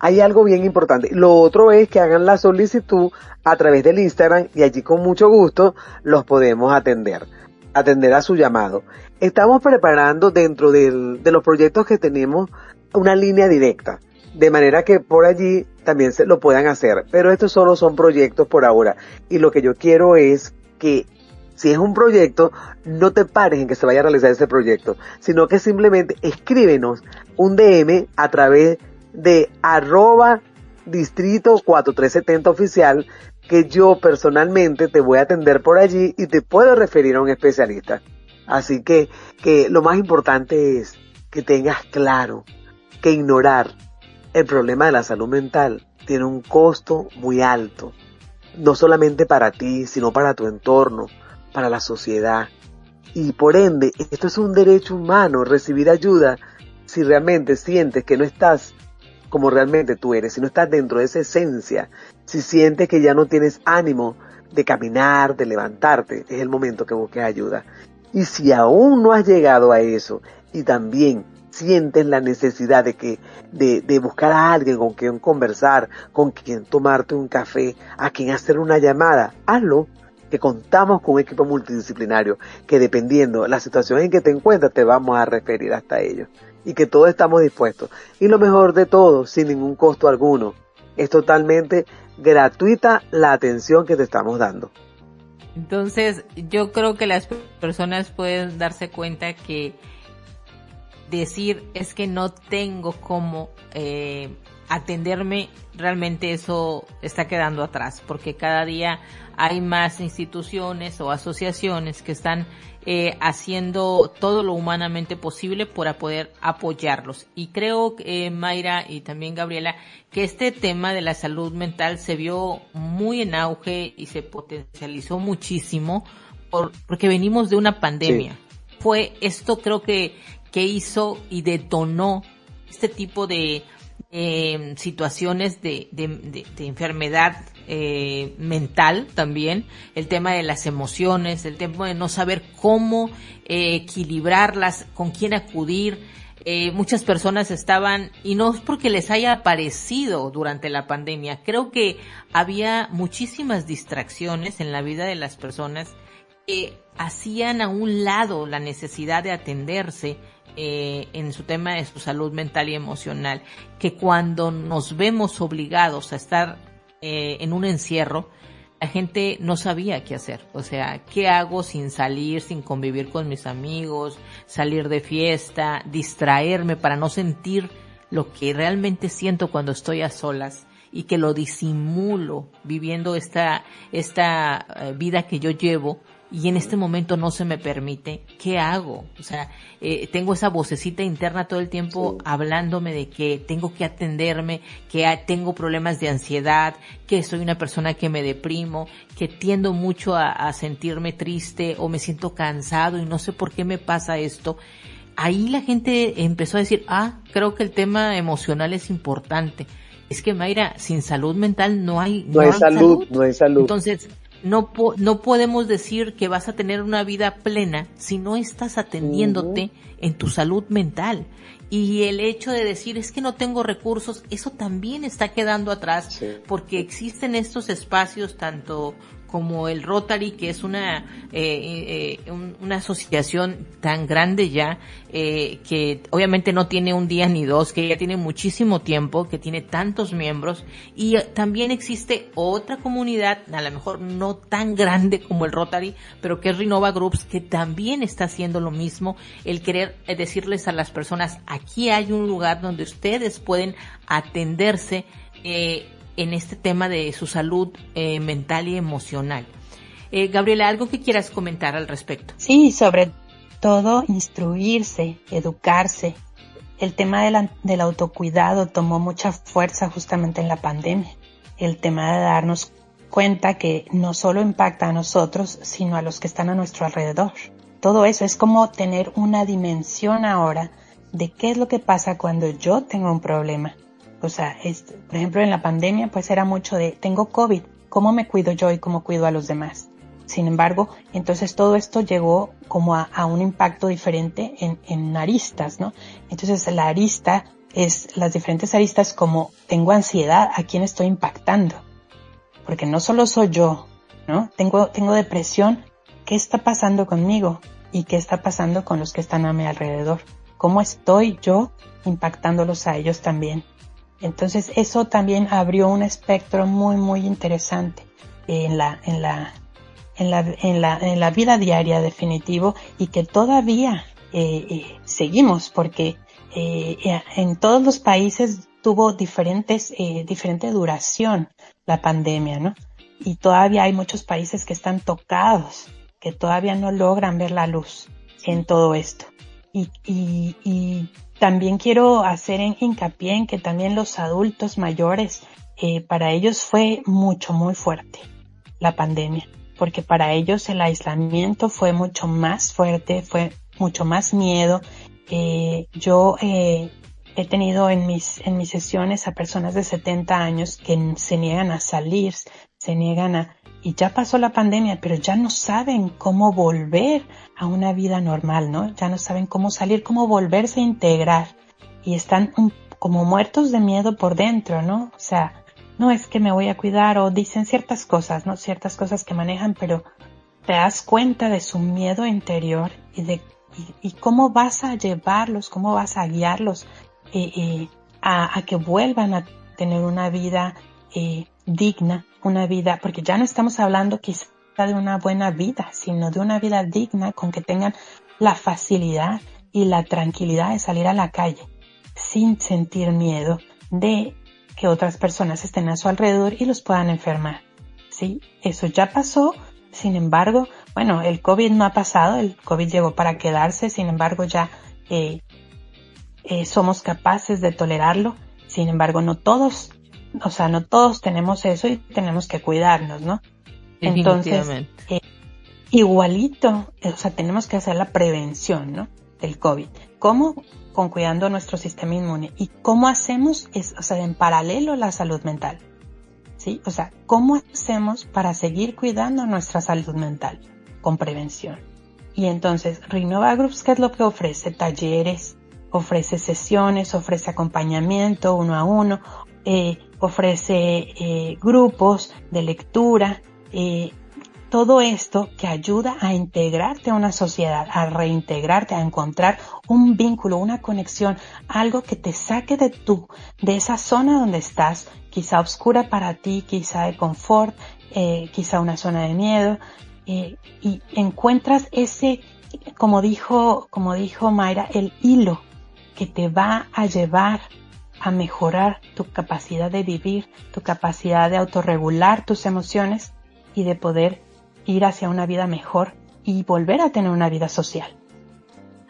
Hay algo bien importante. Lo otro es que hagan la solicitud a través del Instagram y allí con mucho gusto los podemos atender, atender a su llamado. Estamos preparando dentro del- de los proyectos que tenemos una línea directa, de manera que por allí también se lo puedan hacer. Pero estos solo son proyectos por ahora. Y lo que yo quiero es que si es un proyecto, no te pares en que se vaya a realizar ese proyecto, sino que simplemente escríbenos un DM a través de arroba distrito 4370 oficial que yo personalmente te voy a atender por allí y te puedo referir a un especialista. Así que, que lo más importante es que tengas claro que ignorar el problema de la salud mental tiene un costo muy alto, no solamente para ti, sino para tu entorno, para la sociedad. Y por ende, esto es un derecho humano, recibir ayuda si realmente sientes que no estás como realmente tú eres, si no estás dentro de esa esencia, si sientes que ya no tienes ánimo de caminar, de levantarte, es el momento que busques ayuda. Y si aún no has llegado a eso y también sientes la necesidad de que de, de buscar a alguien con quien conversar, con quien tomarte un café, a quien hacer una llamada, hazlo que contamos con un equipo multidisciplinario que dependiendo la situación en que te encuentras te vamos a referir hasta ellos y que todos estamos dispuestos. Y lo mejor de todo, sin ningún costo alguno, es totalmente gratuita la atención que te estamos dando. Entonces, yo creo que las personas pueden darse cuenta que decir es que no tengo cómo eh, atenderme, realmente eso está quedando atrás, porque cada día hay más instituciones o asociaciones que están eh, haciendo todo lo humanamente posible para poder apoyarlos. Y creo, eh, Mayra y también Gabriela, que este tema de la salud mental se vio muy en auge y se potencializó muchísimo por, porque venimos de una pandemia. Fue esto creo que, que hizo y detonó este tipo de eh, situaciones de enfermedad eh, mental también, el tema de las emociones, el tema de no saber cómo eh, equilibrarlas, con quién acudir. Eh, muchas personas estaban, y no es porque les haya aparecido durante la pandemia, creo que había muchísimas distracciones en la vida de las personas que hacían a un lado la necesidad de atenderse eh, en su tema de su salud mental y emocional, que cuando nos vemos obligados a estar eh, en un encierro, la gente no sabía qué hacer. O sea, ¿qué hago sin salir, sin convivir con mis amigos, salir de fiesta, distraerme para no sentir lo que realmente siento cuando estoy a solas? y que lo disimulo viviendo esta, esta eh, vida que yo llevo y en este momento no se me permite, ¿qué hago? O sea, eh, tengo esa vocecita interna todo el tiempo hablándome de que tengo que atenderme, que tengo problemas de ansiedad, que soy una persona que me deprimo, que tiendo mucho a, a sentirme triste o me siento cansado y no sé por qué me pasa esto. Ahí la gente empezó a decir, ah, creo que el tema emocional es importante. Es que Mayra, sin salud mental no hay, no, hay salud, no hay salud. Entonces, no, no podemos decir que vas a tener una vida plena si no estás atendiéndote en tu salud mental. Y el hecho de decir es que no tengo recursos, eso también está quedando atrás porque existen estos espacios tanto como el Rotary, que es una, eh, eh, una asociación tan grande ya, eh, que obviamente no tiene un día ni dos, que ya tiene muchísimo tiempo, que tiene tantos miembros, y también existe otra comunidad, a lo mejor no tan grande como el Rotary, pero que es Renova Groups, que también está haciendo lo mismo, el querer decirles a las personas, aquí hay un lugar donde ustedes pueden atenderse, eh, en este tema de su salud eh, mental y emocional. Eh, Gabriela, ¿algo que quieras comentar al respecto? Sí, sobre todo instruirse, educarse. El tema del autocuidado tomó mucha fuerza justamente en la pandemia. El tema de darnos cuenta que no solo impacta a nosotros, sino a los que están a nuestro alrededor. Todo eso es como tener una dimensión ahora de qué es lo que pasa cuando yo tengo un problema o sea, por ejemplo, en la pandemia, pues era mucho de, tengo COVID, ¿cómo me cuido yo y cómo cuido a los demás? Sin embargo, entonces todo esto llegó como a, un impacto diferente en, en, aristas, ¿no? Entonces la arista es las diferentes aristas como tengo ansiedad, ¿a quién estoy impactando? Porque no solo soy yo, ¿no? Tengo, tengo depresión, ¿qué está pasando conmigo? ¿Y qué está pasando con los que están a mi alrededor? ¿Cómo estoy yo impactándolos a ellos también? Entonces eso también abrió un espectro muy muy interesante en la, en la, en la, en la, en la vida diaria definitivo y que todavía eh, eh, seguimos porque eh, en todos los países tuvo diferentes, diferente duración la pandemia, ¿no? Y todavía hay muchos países que están tocados, que todavía no logran ver la luz en todo esto. Y, y, y también quiero hacer hincapié en que también los adultos mayores, eh, para ellos fue mucho, muy fuerte la pandemia, porque para ellos el aislamiento fue mucho más fuerte, fue mucho más miedo. Eh, yo eh, he tenido en mis, en mis sesiones a personas de 70 años que se niegan a salir, se niegan a, y ya pasó la pandemia, pero ya no saben cómo volver a una vida normal, ¿no? Ya no saben cómo salir, cómo volverse a integrar y están como muertos de miedo por dentro, ¿no? O sea, no es que me voy a cuidar o dicen ciertas cosas, ¿no? Ciertas cosas que manejan, pero te das cuenta de su miedo interior y de y, cómo vas a llevarlos, cómo vas a guiarlos eh, eh, a, a, que vuelvan a tener una vida eh, digna, una vida, porque ya no estamos hablando quizá de una buena vida, sino de una vida digna con que tengan la facilidad y la tranquilidad de salir a la calle sin sentir miedo de que otras personas estén a su alrededor y los puedan enfermar. Sí, eso ya pasó. Sin embargo, bueno, el COVID no ha pasado, el COVID llegó para quedarse, sin embargo ya eh, eh, somos capaces de tolerarlo. Sin embargo, no todos o sea, no todos tenemos eso y tenemos que cuidarnos, ¿no? Entonces, eh, igualito, eh, o sea, tenemos que hacer la prevención, ¿no? Del COVID. ¿Cómo? Con cuidando nuestro sistema inmune. ¿Y cómo hacemos? Es, o sea, en paralelo la salud mental. ¿Sí? O sea, ¿cómo hacemos para seguir cuidando nuestra salud mental? Con prevención. Y entonces, Renova Groups, ¿qué es lo que ofrece? Talleres, ofrece sesiones, ofrece acompañamiento uno a uno, eh, ofrece eh, grupos de lectura, eh, todo esto que ayuda a integrarte a una sociedad, a reintegrarte, a encontrar un vínculo, una conexión, algo que te saque de tú, de esa zona donde estás, quizá oscura para ti, quizá de confort, eh, quizá una zona de miedo, eh, y encuentras ese, como dijo, como dijo Mayra, el hilo que te va a llevar a mejorar tu capacidad de vivir, tu capacidad de autorregular tus emociones y de poder ir hacia una vida mejor y volver a tener una vida social.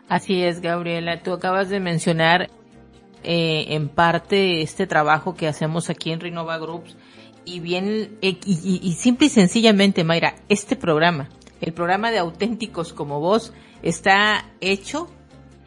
Así es, Gabriela. Tú acabas de mencionar eh, en parte este trabajo que hacemos aquí en Renova Groups y bien, eh, y, y simple y sencillamente, Mayra, este programa, el programa de auténticos como vos, está hecho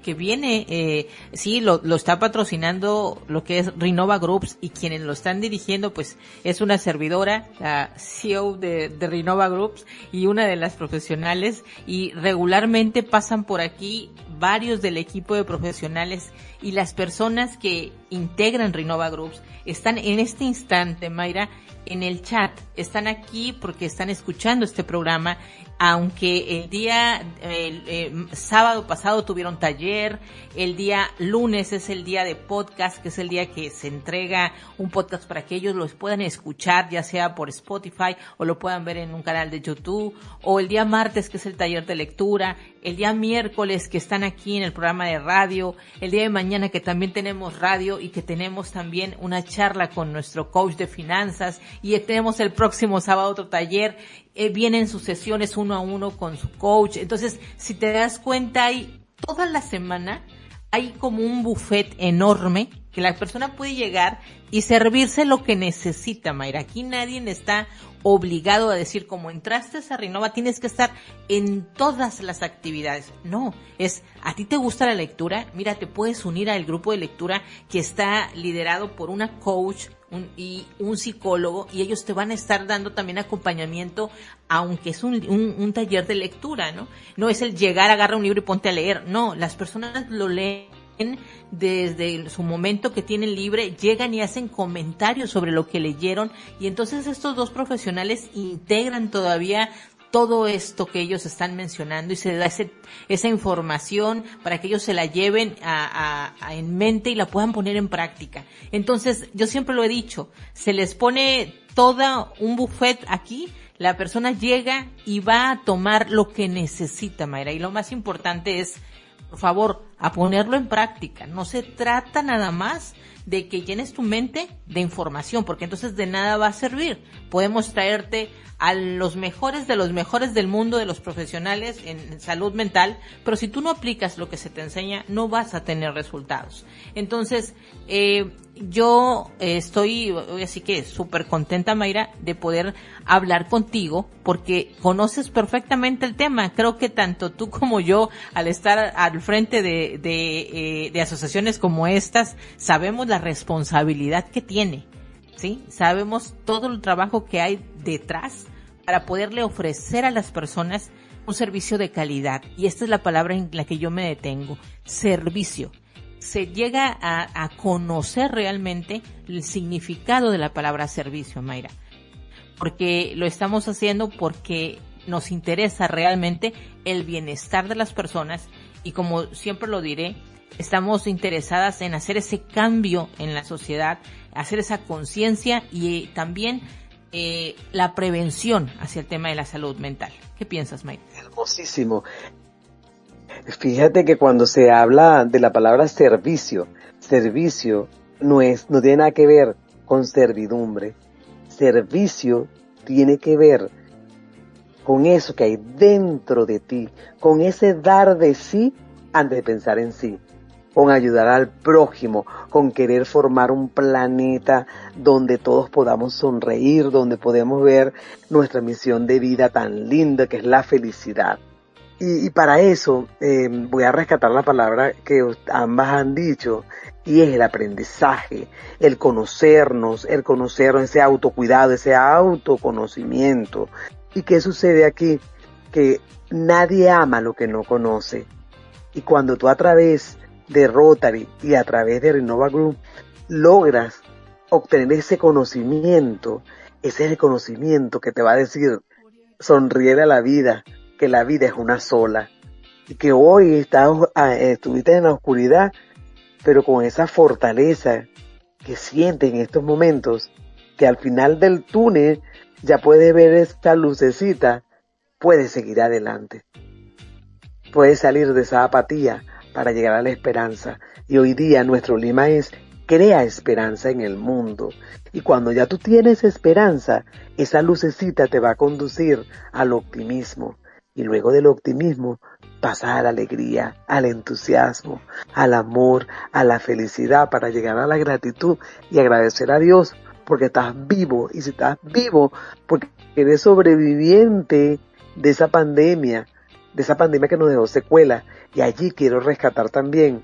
que viene, eh, sí, lo, lo está patrocinando lo que es Renova Groups y quienes lo están dirigiendo, pues es una servidora, la CEO de, de Renova Groups y una de las profesionales. Y regularmente pasan por aquí varios del equipo de profesionales y las personas que integran Renova Groups están en este instante, Mayra, en el chat. Están aquí porque están escuchando este programa, aunque el día eh, sábado pasado tuvieron taller, el día lunes es el día de podcast, que es el día que se entrega un podcast para que ellos los puedan escuchar, ya sea por Spotify o lo puedan ver en un canal de YouTube, o el día martes que es el taller de lectura, el día miércoles que están aquí en el programa de radio, el día de mañana que también tenemos radio y que tenemos también una charla con nuestro coach de finanzas y tenemos el próximo sábado otro taller, eh, vienen sus sesiones uno a uno con su coach. Entonces, si te das cuenta, hay toda la semana hay como un buffet enorme que la persona puede llegar y servirse lo que necesita, Mayra. Aquí nadie está obligado a decir, como entraste a Renova, tienes que estar en todas las actividades. No, es, a ti te gusta la lectura, mira, te puedes unir al grupo de lectura que está liderado por una coach y un psicólogo y ellos te van a estar dando también acompañamiento, aunque es un, un, un, taller de lectura, ¿no? No es el llegar, agarra un libro y ponte a leer, no, las personas lo leen desde su momento que tienen libre, llegan y hacen comentarios sobre lo que leyeron y entonces estos dos profesionales integran todavía todo esto que ellos están mencionando y se da ese, esa información para que ellos se la lleven a, en mente y la puedan poner en práctica. Entonces, yo siempre lo he dicho, se les pone toda un buffet aquí, la persona llega y va a tomar lo que necesita, Mayra. Y lo más importante es, por favor, a ponerlo en práctica. No se trata nada más de que llenes tu mente de información, porque entonces de nada va a servir. Podemos traerte a los mejores de los mejores del mundo, de los profesionales en salud mental, pero si tú no aplicas lo que se te enseña, no vas a tener resultados. Entonces, eh, yo eh, estoy así que súper contenta, Mayra, de poder hablar contigo porque conoces perfectamente el tema. Creo que tanto tú como yo, al estar al frente de, de, eh, de asociaciones como estas, sabemos la responsabilidad que tiene. ¿Sí? Sabemos todo el trabajo que hay detrás para poderle ofrecer a las personas un servicio de calidad. Y esta es la palabra en la que yo me detengo. Servicio se llega a, conocer realmente el significado de la palabra servicio, Mayra. Porque lo estamos haciendo porque nos interesa realmente el bienestar de las personas y como siempre lo diré, estamos interesadas en hacer ese cambio en la sociedad, hacer esa conciencia y también eh, la prevención hacia el tema de la salud mental. ¿Qué piensas, Mayra? Hermosísimo. Fíjate que cuando se habla de la palabra servicio, servicio no es, no tiene nada que ver con servidumbre. Servicio tiene que ver con eso que hay dentro de ti, con ese dar de sí antes de pensar en sí, con ayudar al prójimo, con querer formar un planeta donde todos podamos sonreír, donde podemos ver nuestra misión de vida tan linda que es la felicidad. Y, y para eso eh, voy a rescatar la palabra que ambas han dicho, y es el aprendizaje, el conocernos, el conocernos, ese autocuidado, ese autoconocimiento. ¿Y qué sucede aquí? Que nadie ama lo que no conoce. Y cuando tú a través de Rotary y a través de Renova Group logras obtener ese conocimiento, ese es el conocimiento que te va a decir, sonríe a la vida, que la vida es una sola. Y que hoy estás, ah, estuviste en la oscuridad, pero con esa fortaleza que sientes en estos momentos, que al final del túnel ya puedes ver esta lucecita, puedes seguir adelante. Puedes salir de esa apatía para llegar a la esperanza. Y hoy día nuestro lema es crea esperanza en el mundo. Y cuando ya tú tienes esperanza, esa lucecita te va a conducir al optimismo. Y luego del optimismo pasar a la alegría, al entusiasmo, al amor, a la felicidad para llegar a la gratitud y agradecer a Dios porque estás vivo. Y si estás vivo, porque eres sobreviviente de esa pandemia, de esa pandemia que nos dejó secuela. Y allí quiero rescatar también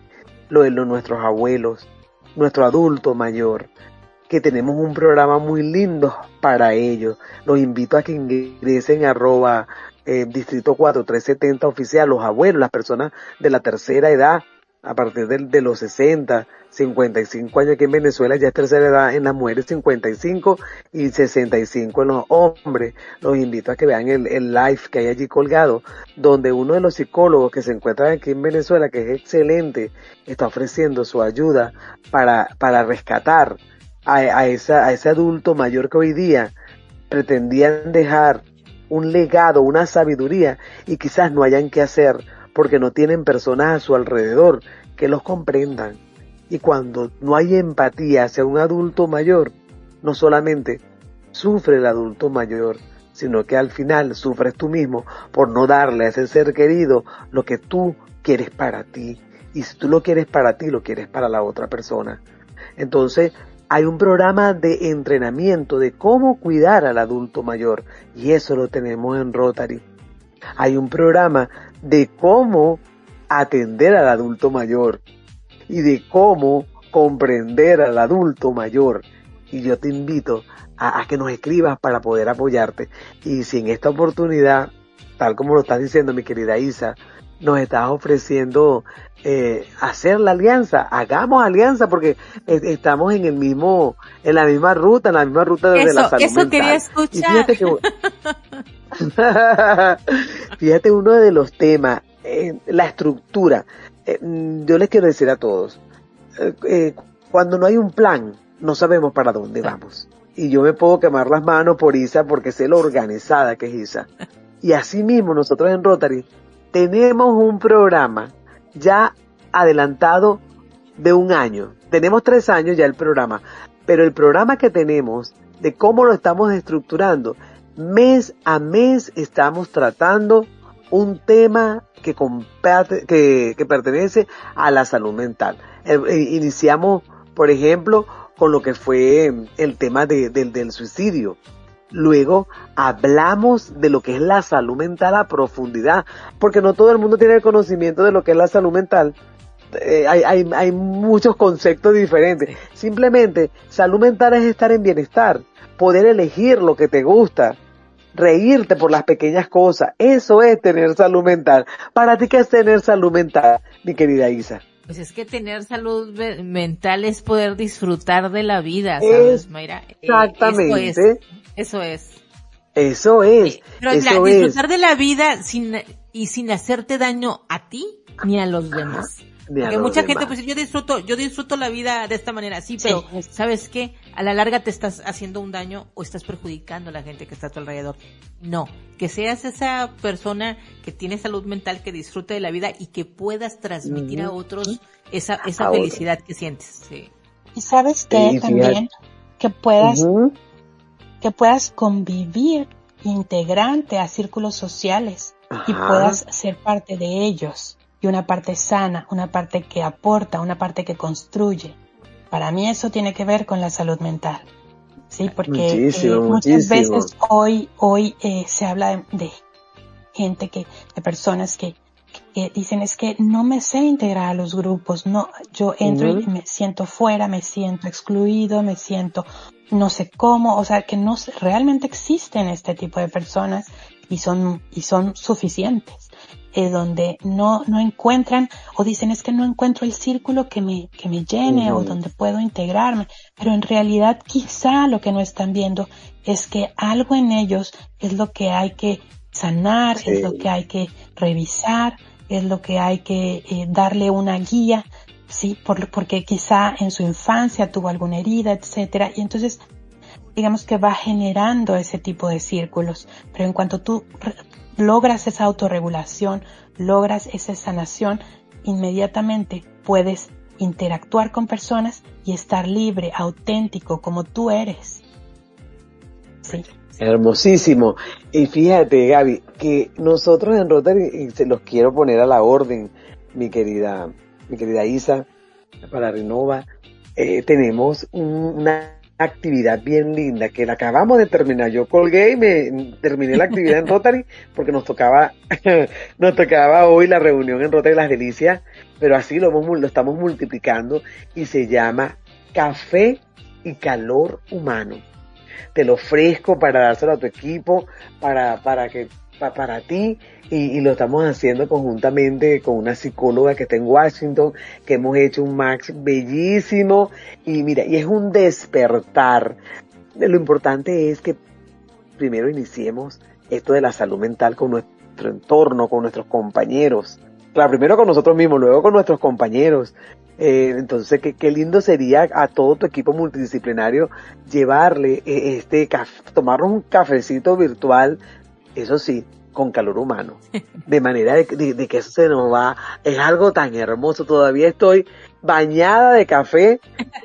lo de nuestros abuelos, nuestro adulto mayor, que tenemos un programa muy lindo para ellos. Los invito a que ingresen arroba eh, distrito 4370 oficial, los abuelos, las personas de la tercera edad, a partir de, de, los 60, 55 años aquí en Venezuela, ya es tercera edad en las mujeres 55 y 65 en los hombres. Los invito a que vean el, el live que hay allí colgado, donde uno de los psicólogos que se encuentra aquí en Venezuela, que es excelente, está ofreciendo su ayuda para, para rescatar a, a, esa, a ese adulto mayor que hoy día pretendían dejar un legado, una sabiduría y quizás no hayan que hacer porque no tienen personas a su alrededor que los comprendan. Y cuando no hay empatía hacia un adulto mayor, no solamente sufre el adulto mayor, sino que al final sufres tú mismo por no darle a ese ser querido lo que tú quieres para ti. Y si tú lo quieres para ti, lo quieres para la otra persona. Entonces, hay un programa de entrenamiento de cómo cuidar al adulto mayor y eso lo tenemos en Rotary. Hay un programa de cómo atender al adulto mayor y de cómo comprender al adulto mayor. Y yo te invito a, que nos escribas para poder apoyarte. Y si en esta oportunidad, tal como lo estás diciendo mi querida Isa, nos estás ofreciendo eh, hacer la alianza, hagamos alianza porque eh, estamos en el mismo, en la misma ruta, en la misma ruta de eso, la salud Eso mental. quería escuchar. Y fíjate que, fíjate uno de los temas, eh, la estructura. Eh, yo les quiero decir a todos, cuando no hay un plan, no sabemos para dónde vamos. Y yo me puedo quemar las manos por Isa porque sé lo organizada que es Isa. Y así mismo nosotros en Rotary tenemos un programa ya adelantado de un año. Tenemos tres años ya el programa, pero el programa que tenemos de cómo lo estamos estructurando, mes a mes estamos tratando un tema que, comparte, que, pertenece a la salud mental. Eh, eh, iniciamos, por ejemplo, con lo que fue el tema de, de, del suicidio. Luego hablamos de lo que es la salud mental a profundidad, porque no todo el mundo tiene el conocimiento de lo que es la salud mental. Eh, hay, hay, hay muchos conceptos diferentes. Simplemente, salud mental es estar en bienestar, poder elegir lo que te gusta, reírte por las pequeñas cosas. Eso es tener salud mental. ¿Para ti qué es tener salud mental, mi querida Isa? Pues es que tener salud mental es poder disfrutar de la vida, ¿sabes, Mayra? Exactamente. Eh, eso es. Eso es. Pero eso la, disfrutar es. de la vida sin, y sin hacerte daño a ti ni a los demás. A Porque los mucha demás. gente pues yo disfruto, yo disfruto la vida de esta manera, sí, pero Sí. ¿sabes qué? A la larga te estás haciendo un daño o estás perjudicando a la gente que está a tu alrededor. No, que seas esa persona que tiene salud mental, que disfrute de la vida y que puedas transmitir a otros esa, esa A felicidad que sientes. Sí. Y sabes Sí, que fíjate. también que puedas que puedas convivir integrante a círculos sociales y puedas ser parte de ellos y una parte sana, una parte que aporta, una parte que construye. Para mí eso tiene que ver con la salud mental. Sí, porque eh, muchas veces hoy hoy eh, se habla de, de gente que de personas que que dicen es que no me sé integrar a los grupos, no, yo entro y me siento fuera, me siento excluido, me siento no sé cómo, o sea que no realmente existen este tipo de personas y son y son suficientes. Eh, donde no, no encuentran o dicen es que no encuentro el círculo que me, que me llene o donde puedo integrarme. Pero en realidad quizá lo que no están viendo es que algo en ellos es lo que hay que sanar, Sí. es lo que hay que revisar, es lo que hay que eh, darle una guía, sí, por, porque quizá en su infancia tuvo alguna herida, etcétera, y entonces digamos que va generando ese tipo de círculos. Pero en cuanto tú logras esa autorregulación, logras esa sanación, inmediatamente puedes interactuar con personas y estar libre, auténtico, como tú eres. Sí. Hermosísimo. Y fíjate, Gaby, que nosotros en Rotary, y se los quiero poner a la orden, mi querida, mi querida Isa, para Renova, eh, tenemos un- una actividad bien linda que la acabamos de terminar. Yo colgué y me terminé la actividad en Rotary porque nos tocaba, nos tocaba hoy la reunión en Rotary Las Delicias, pero así lo, hemos, lo estamos multiplicando y se llama Café y Calor Humano te lo ofrezco para dárselo a tu equipo, para, para que, pa- para ti, y, y lo estamos haciendo conjuntamente con una psicóloga que está en Washington, que hemos hecho un max bellísimo, y mira, y es un despertar. Lo importante es que primero iniciemos esto de la salud mental con nuestro entorno, con nuestros compañeros. Claro, primero con nosotros mismos, luego con nuestros compañeros. Eh, entonces, qué, qué lindo sería a todo tu equipo multidisciplinario llevarle eh, este tomarnos un cafecito virtual, eso sí, con calor humano. De manera de, de- de que eso se nos va, es algo tan hermoso. Todavía estoy bañada de café,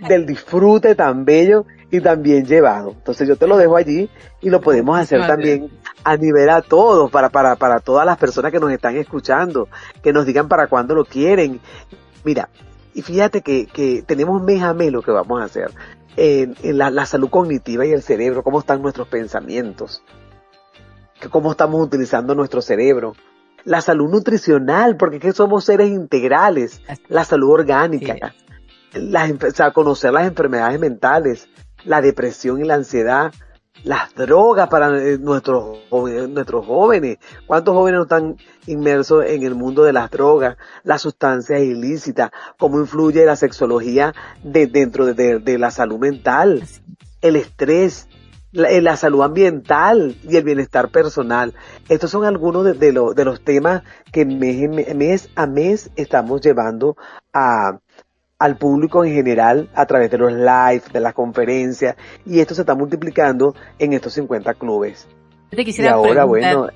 del disfrute tan bello y tan bien llevado. Entonces yo te lo dejo allí y lo podemos hacer también a nivel a todos, para, para, para todas las personas que nos están escuchando, que nos digan para cuándo lo quieren. Mira, y fíjate que, que tenemos mes a mes lo que vamos a hacer. En, en la, la salud cognitiva y el cerebro, cómo están nuestros pensamientos, que cómo estamos utilizando nuestro cerebro. La salud nutricional, porque es que somos seres integrales. La salud orgánica, las, o sea, conocer las enfermedades mentales, la depresión y la ansiedad, las drogas para eh, nuestros jóvenes, nuestros jóvenes. ¿Cuántos jóvenes no están inmersos en el mundo de las drogas, las sustancias ilícitas? ¿Cómo influye la sexología de, dentro de, de- de la salud mental? El estrés, la, eh, la salud ambiental y el bienestar personal. Estos son algunos de, de lo- de los temas que mes, mes a mes estamos llevando a, al público en general a través de los live, de las conferencias, y esto se está multiplicando en estos 50 clubes. Te Y quisiera ahora, preguntar- bueno,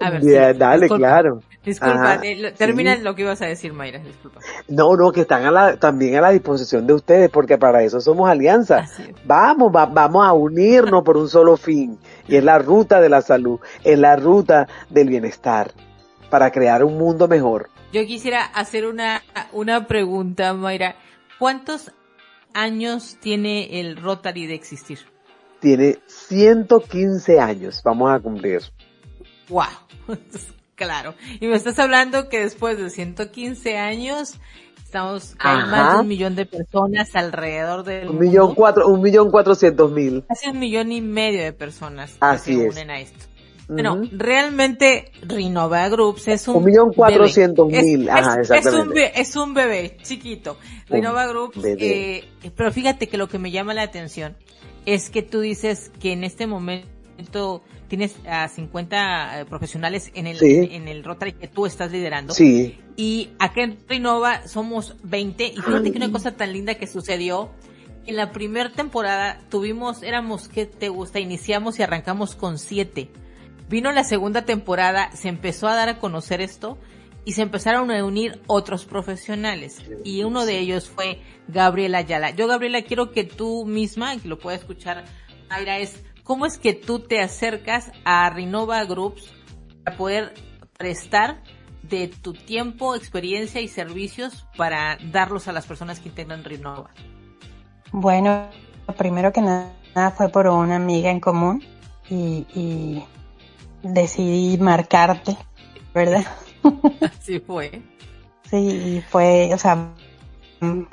A ver, ya, sí, dale, disculpa. claro. Disculpa, eh, lo- termina sí. lo que ibas a decir, Mayra, disculpa. No, no, que están a la, también a la disposición de ustedes, porque para eso somos alianza. Vamos, va- vamos a unirnos por un solo fin, y es la ruta de la salud, es la ruta del bienestar, para crear un mundo mejor. Yo quisiera hacer una, una pregunta, Mayra. ¿Cuántos años tiene el Rotary de existir? Tiene 115 años, vamos a cumplir. ¡Wow! claro. Y me estás hablando que después de 115 años estamos, hay Ajá. más de un millón de personas alrededor del Un mundo. millón cuatro, un millón cuatrocientos mil. Casi un millón y medio de personas Así que se unen a esto. Bueno, realmente Rinova Groups es un Un millón cuatrocientos bebé. mil, Es- ajá, es- es un, exactamente. be- es un bebé chiquito. Un Rinova Groups, bebé. eh, pero fíjate que lo que me llama la atención es que tú dices que en este momento tienes a 50 eh, profesionales en el, Sí. en el Rotary que tú estás liderando. Sí, Y acá en Rinova somos 20 y fíjate que una cosa tan linda que sucedió, en la primera temporada tuvimos, éramos, ¿qué te gusta? Iniciamos y arrancamos con 7. Vino la segunda temporada, se empezó a dar a conocer esto y se empezaron a unir otros profesionales y uno de ellos fue Gabriela Ayala. Yo Gabriela quiero que tú misma, que lo pueda escuchar Mayra, es cómo es que tú te acercas a Renova Groups para poder prestar de tu tiempo, experiencia y servicios para darlos a las personas que integran Renova. Bueno, primero que nada fue por una amiga en común y, y decidí marcarte, ¿verdad? Así fue. Sí, y fue, o sea,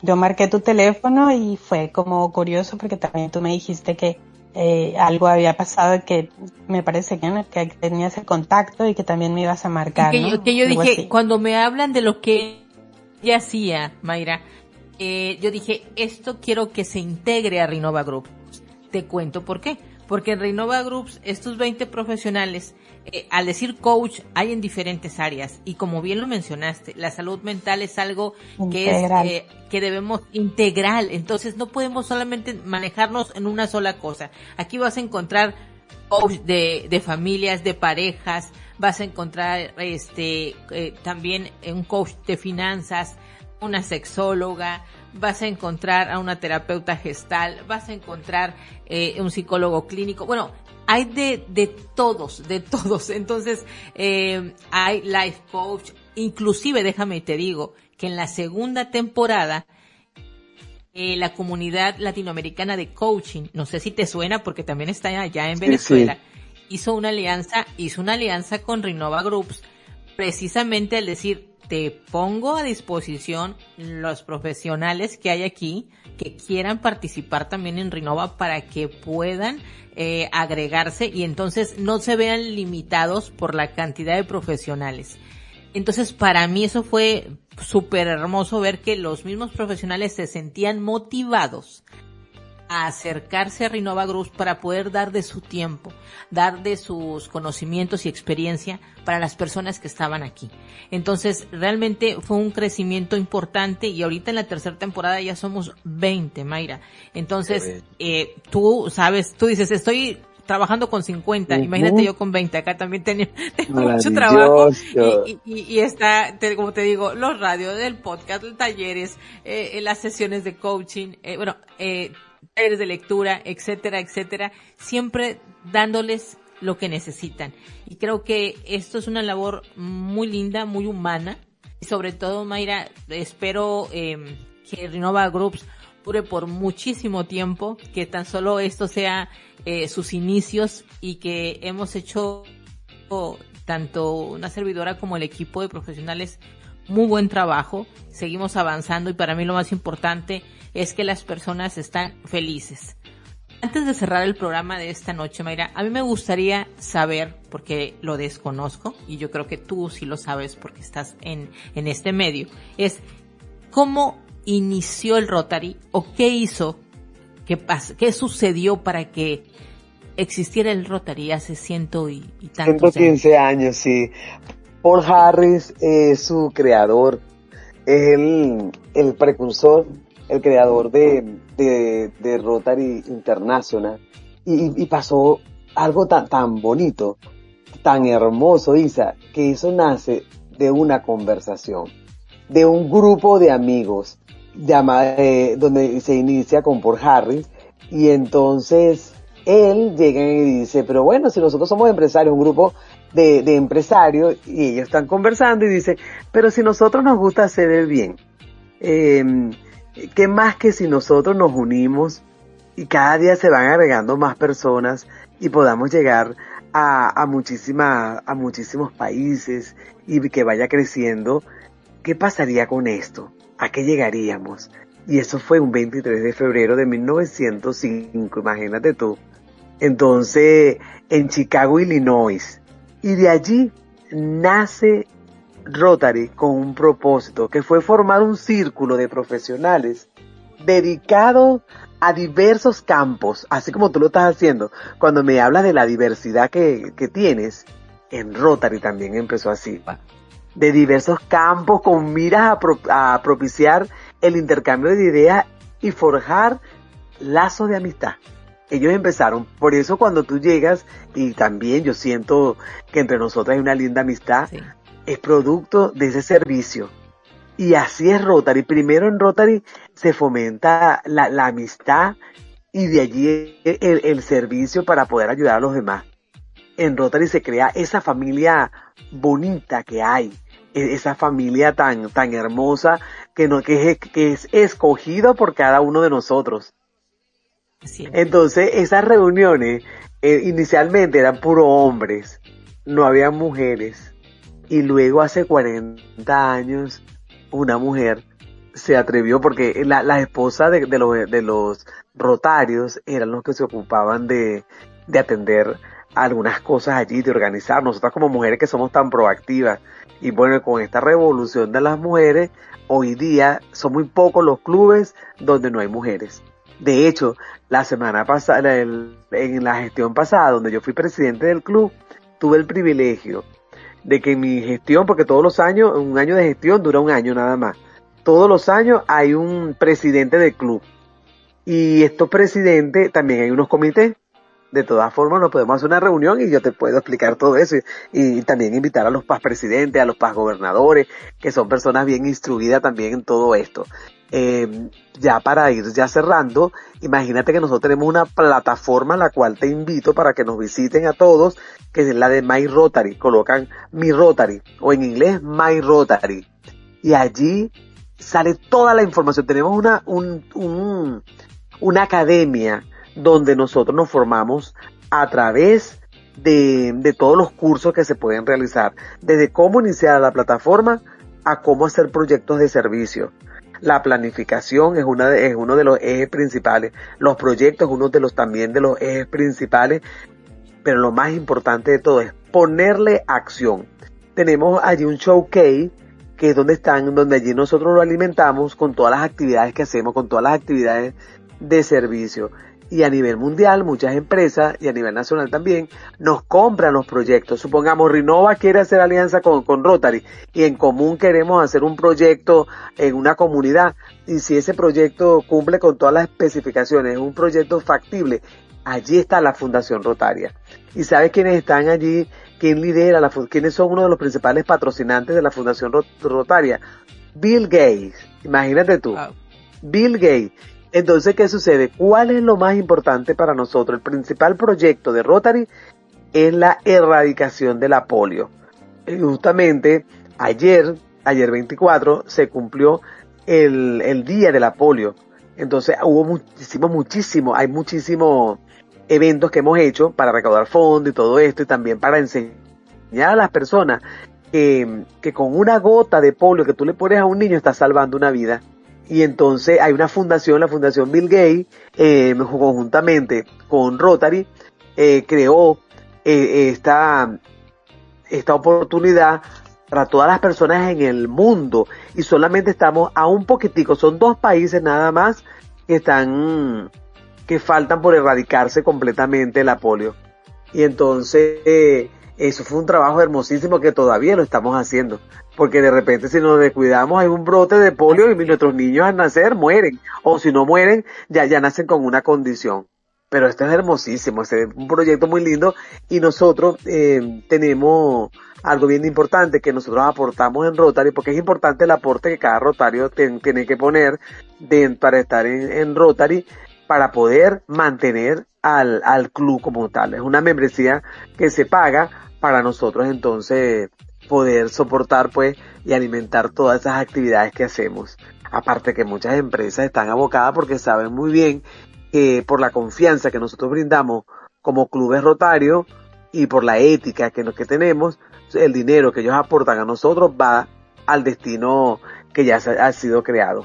yo marqué tu teléfono y fue como curioso porque también tú me dijiste que eh, algo había pasado que me parece que, ¿no? que tenía ese contacto y que también me ibas a marcar. que, ¿no? yo, que yo Algo dije, así. cuando me hablan de lo que ella hacía, Mayra, eh, yo dije, esto quiero que se integre a Renova Group. Te cuento por qué. Porque en Renova Groups, estos 20 profesionales, eh, al decir coach, hay en diferentes áreas. Y como bien lo mencionaste, la salud mental es algo que es, eh, que debemos integral. Entonces no podemos solamente manejarnos en una sola cosa. Aquí vas a encontrar coach de, de familias, de parejas, vas a encontrar este eh, también un coach de finanzas, una sexóloga, vas a encontrar a una terapeuta gestal, vas a encontrar eh, un psicólogo clínico. Bueno, hay de, de todos, de todos. Entonces, eh, hay life coach, inclusive déjame te digo que en la segunda temporada eh, la comunidad latinoamericana de coaching, no sé si te suena porque también está allá en Sí, Venezuela, hizo una alianza, hizo una alianza con Renova Groups, precisamente al decir, te pongo a disposición los profesionales que hay aquí que quieran participar también en Renova para que puedan eh, agregarse y entonces no se vean limitados por la cantidad de profesionales. Entonces, para mí eso fue súper hermoso ver que los mismos profesionales se sentían motivados a acercarse a Renova Groups para poder dar de su tiempo, dar de sus conocimientos y experiencia para las personas que estaban aquí. Entonces, realmente fue un crecimiento importante y ahorita en la tercera temporada ya somos 20, Mayra. Entonces, eh, tú sabes, tú dices, estoy trabajando con 50, Ujú. imagínate yo con 20, acá también tenía, tengo mucho trabajo y, y, y está, te- como te digo, los radios, el podcast, los talleres, eh, eh, las sesiones de coaching, eh, bueno, eh, talleres de lectura, etcétera, etcétera, siempre dándoles lo que necesitan. Y creo que esto es una labor muy linda, muy humana. Y sobre todo, Mayra, espero eh, que Renova Groups dure por muchísimo tiempo, que tan solo esto sea eh, sus inicios y que hemos hecho tanto una servidora como el equipo de profesionales muy buen trabajo, seguimos avanzando y para mí lo más importante es que las personas están felices. Antes de cerrar el programa de esta noche, Mayra, a mí me gustaría saber, porque lo desconozco, y yo creo que tú sí lo sabes porque estás en, en este medio, es cómo inició el Rotary o qué hizo, qué, qué sucedió para que existiera el Rotary hace ciento y, y tantos años. 115 años, sí. Paul Harris es su creador, el, el precursor, el creador de, de, Rotary International. Y, y pasó algo tan, tan bonito, tan hermoso, Isa, que eso nace de una conversación, de un grupo de amigos, llama- eh, donde se inicia con Paul Harris, y entonces él llega y dice, pero bueno, si nosotros somos empresarios, un grupo de, empresarios, y ellos están conversando y dice, pero si nosotros nos gusta hacer el bien, eh, ¿qué más que si nosotros nos unimos y cada día se van agregando más personas y podamos llegar a, a, muchísima, a muchísimos países y que vaya creciendo, ¿qué pasaría con esto? ¿A qué llegaríamos? Y eso fue un 23 de febrero de 1905, imagínate tú. Entonces, en Chicago, Illinois. Y de allí nace Rotary con un propósito, que fue formar un círculo de profesionales dedicados a diversos campos, así como tú lo estás haciendo. Cuando me hablas de la diversidad que, que tienes, en Rotary también empezó así. De diversos campos con miras a, pro, a propiciar el intercambio de ideas y forjar lazos de amistad. Ellos empezaron, por eso cuando tú llegas, y también yo siento que entre nosotros hay una linda amistad, sí. es producto de ese servicio. Y así es Rotary. Primero en Rotary se fomenta la, la amistad y de allí el, el, servicio para poder ayudar a los demás. En Rotary se crea esa familia bonita que hay, esa familia tan, tan hermosa que, no, que, es, que es escogido por cada uno de nosotros. Entonces, esas reuniones eh, inicialmente eran puro hombres, no había mujeres. Y luego hace 40 años, una mujer se atrevió porque la, la esposa de, de, los, de los rotarios eran los que se ocupaban de, de atender algunas cosas allí, de organizar. Nosotras como mujeres que somos tan proactivas. Y bueno, con esta revolución de las mujeres, hoy día son muy pocos los clubes donde no hay mujeres. De hecho, la semana pasada, en la gestión pasada, donde yo fui presidente del club, tuve el privilegio de que mi gestión, porque todos los años, un año de gestión dura un año nada más, todos los años hay un presidente del club. Y estos presidentes, también hay unos comités. De todas formas, nos podemos hacer una reunión y yo te puedo explicar todo eso. Y, también invitar a los PAS presidentes, a los PAS gobernadores, que son personas bien instruidas también en todo esto. Eh, ya para ir ya cerrando, imagínate que nosotros tenemos una plataforma a la cual te invito para que nos visiten a todos, que es la de My Rotary. Colocan Mi Rotary o en inglés My Rotary. Y allí sale toda la información. Tenemos una, un, un, una academia donde nosotros nos formamos a través de, de todos los cursos que se pueden realizar, desde cómo iniciar la plataforma a cómo hacer proyectos de servicio. La planificación es, una de, es uno de los ejes principales, los proyectos uno de los también de los ejes principales, pero lo más importante de todo es ponerle acción. Tenemos allí un showcase que es donde están, donde allí nosotros lo alimentamos con todas las actividades que hacemos, con todas las actividades de servicio. Y a nivel mundial, muchas empresas y a nivel nacional también nos compran los proyectos. Supongamos, Renova quiere hacer alianza con, con Rotary y en común queremos hacer un proyecto en una comunidad. Y si ese proyecto cumple con todas las especificaciones, es un proyecto factible, allí está la Fundación Rotaria. ¿Y sabes quiénes están allí ¿Quién lidera la quiénes son uno de los principales patrocinantes de la Fundación Rotaria? Bill Gates. Imagínate tú. Bill Gates. Entonces, ¿qué sucede? ¿Cuál es lo más importante para nosotros? El principal proyecto de Rotary es la erradicación de la polio. Justamente ayer, ayer 24, se cumplió el, el día de la polio. Entonces hubo muchísimo, muchísimo, hay muchísimo eventos que hemos hecho para recaudar fondos y todo esto y también para enseñar a las personas que, que con una gota de polio que tú le pones a un niño estás salvando una vida. Y entonces hay una fundación, la Fundación Bill Gates, eh, conjuntamente con Rotary, eh, creó eh, esta, esta oportunidad para todas las personas en el mundo. Y solamente estamos a un poquitico, son dos países nada más que están que faltan por erradicarse completamente la polio. Y entonces, eso fue un trabajo hermosísimo que todavía lo estamos haciendo. Porque de repente si nos descuidamos hay un brote de polio y nuestros niños al nacer mueren. O si no mueren, ya, ya nacen con una condición. Pero esto es hermosísimo, es un proyecto muy lindo y nosotros eh, tenemos algo bien importante que nosotros aportamos en Rotary, porque es importante el aporte que cada rotario tiene que poner para estar en, en Rotary para poder mantener al, al club como tal. Es una membresía que se paga para nosotros entonces poder soportar pues y alimentar todas esas actividades que hacemos. Aparte que muchas empresas están abocadas porque saben muy bien que por la confianza que nosotros brindamos como clubes rotarios y por la ética que, que tenemos, el dinero que ellos aportan a nosotros va al destino que ya ha sido creado.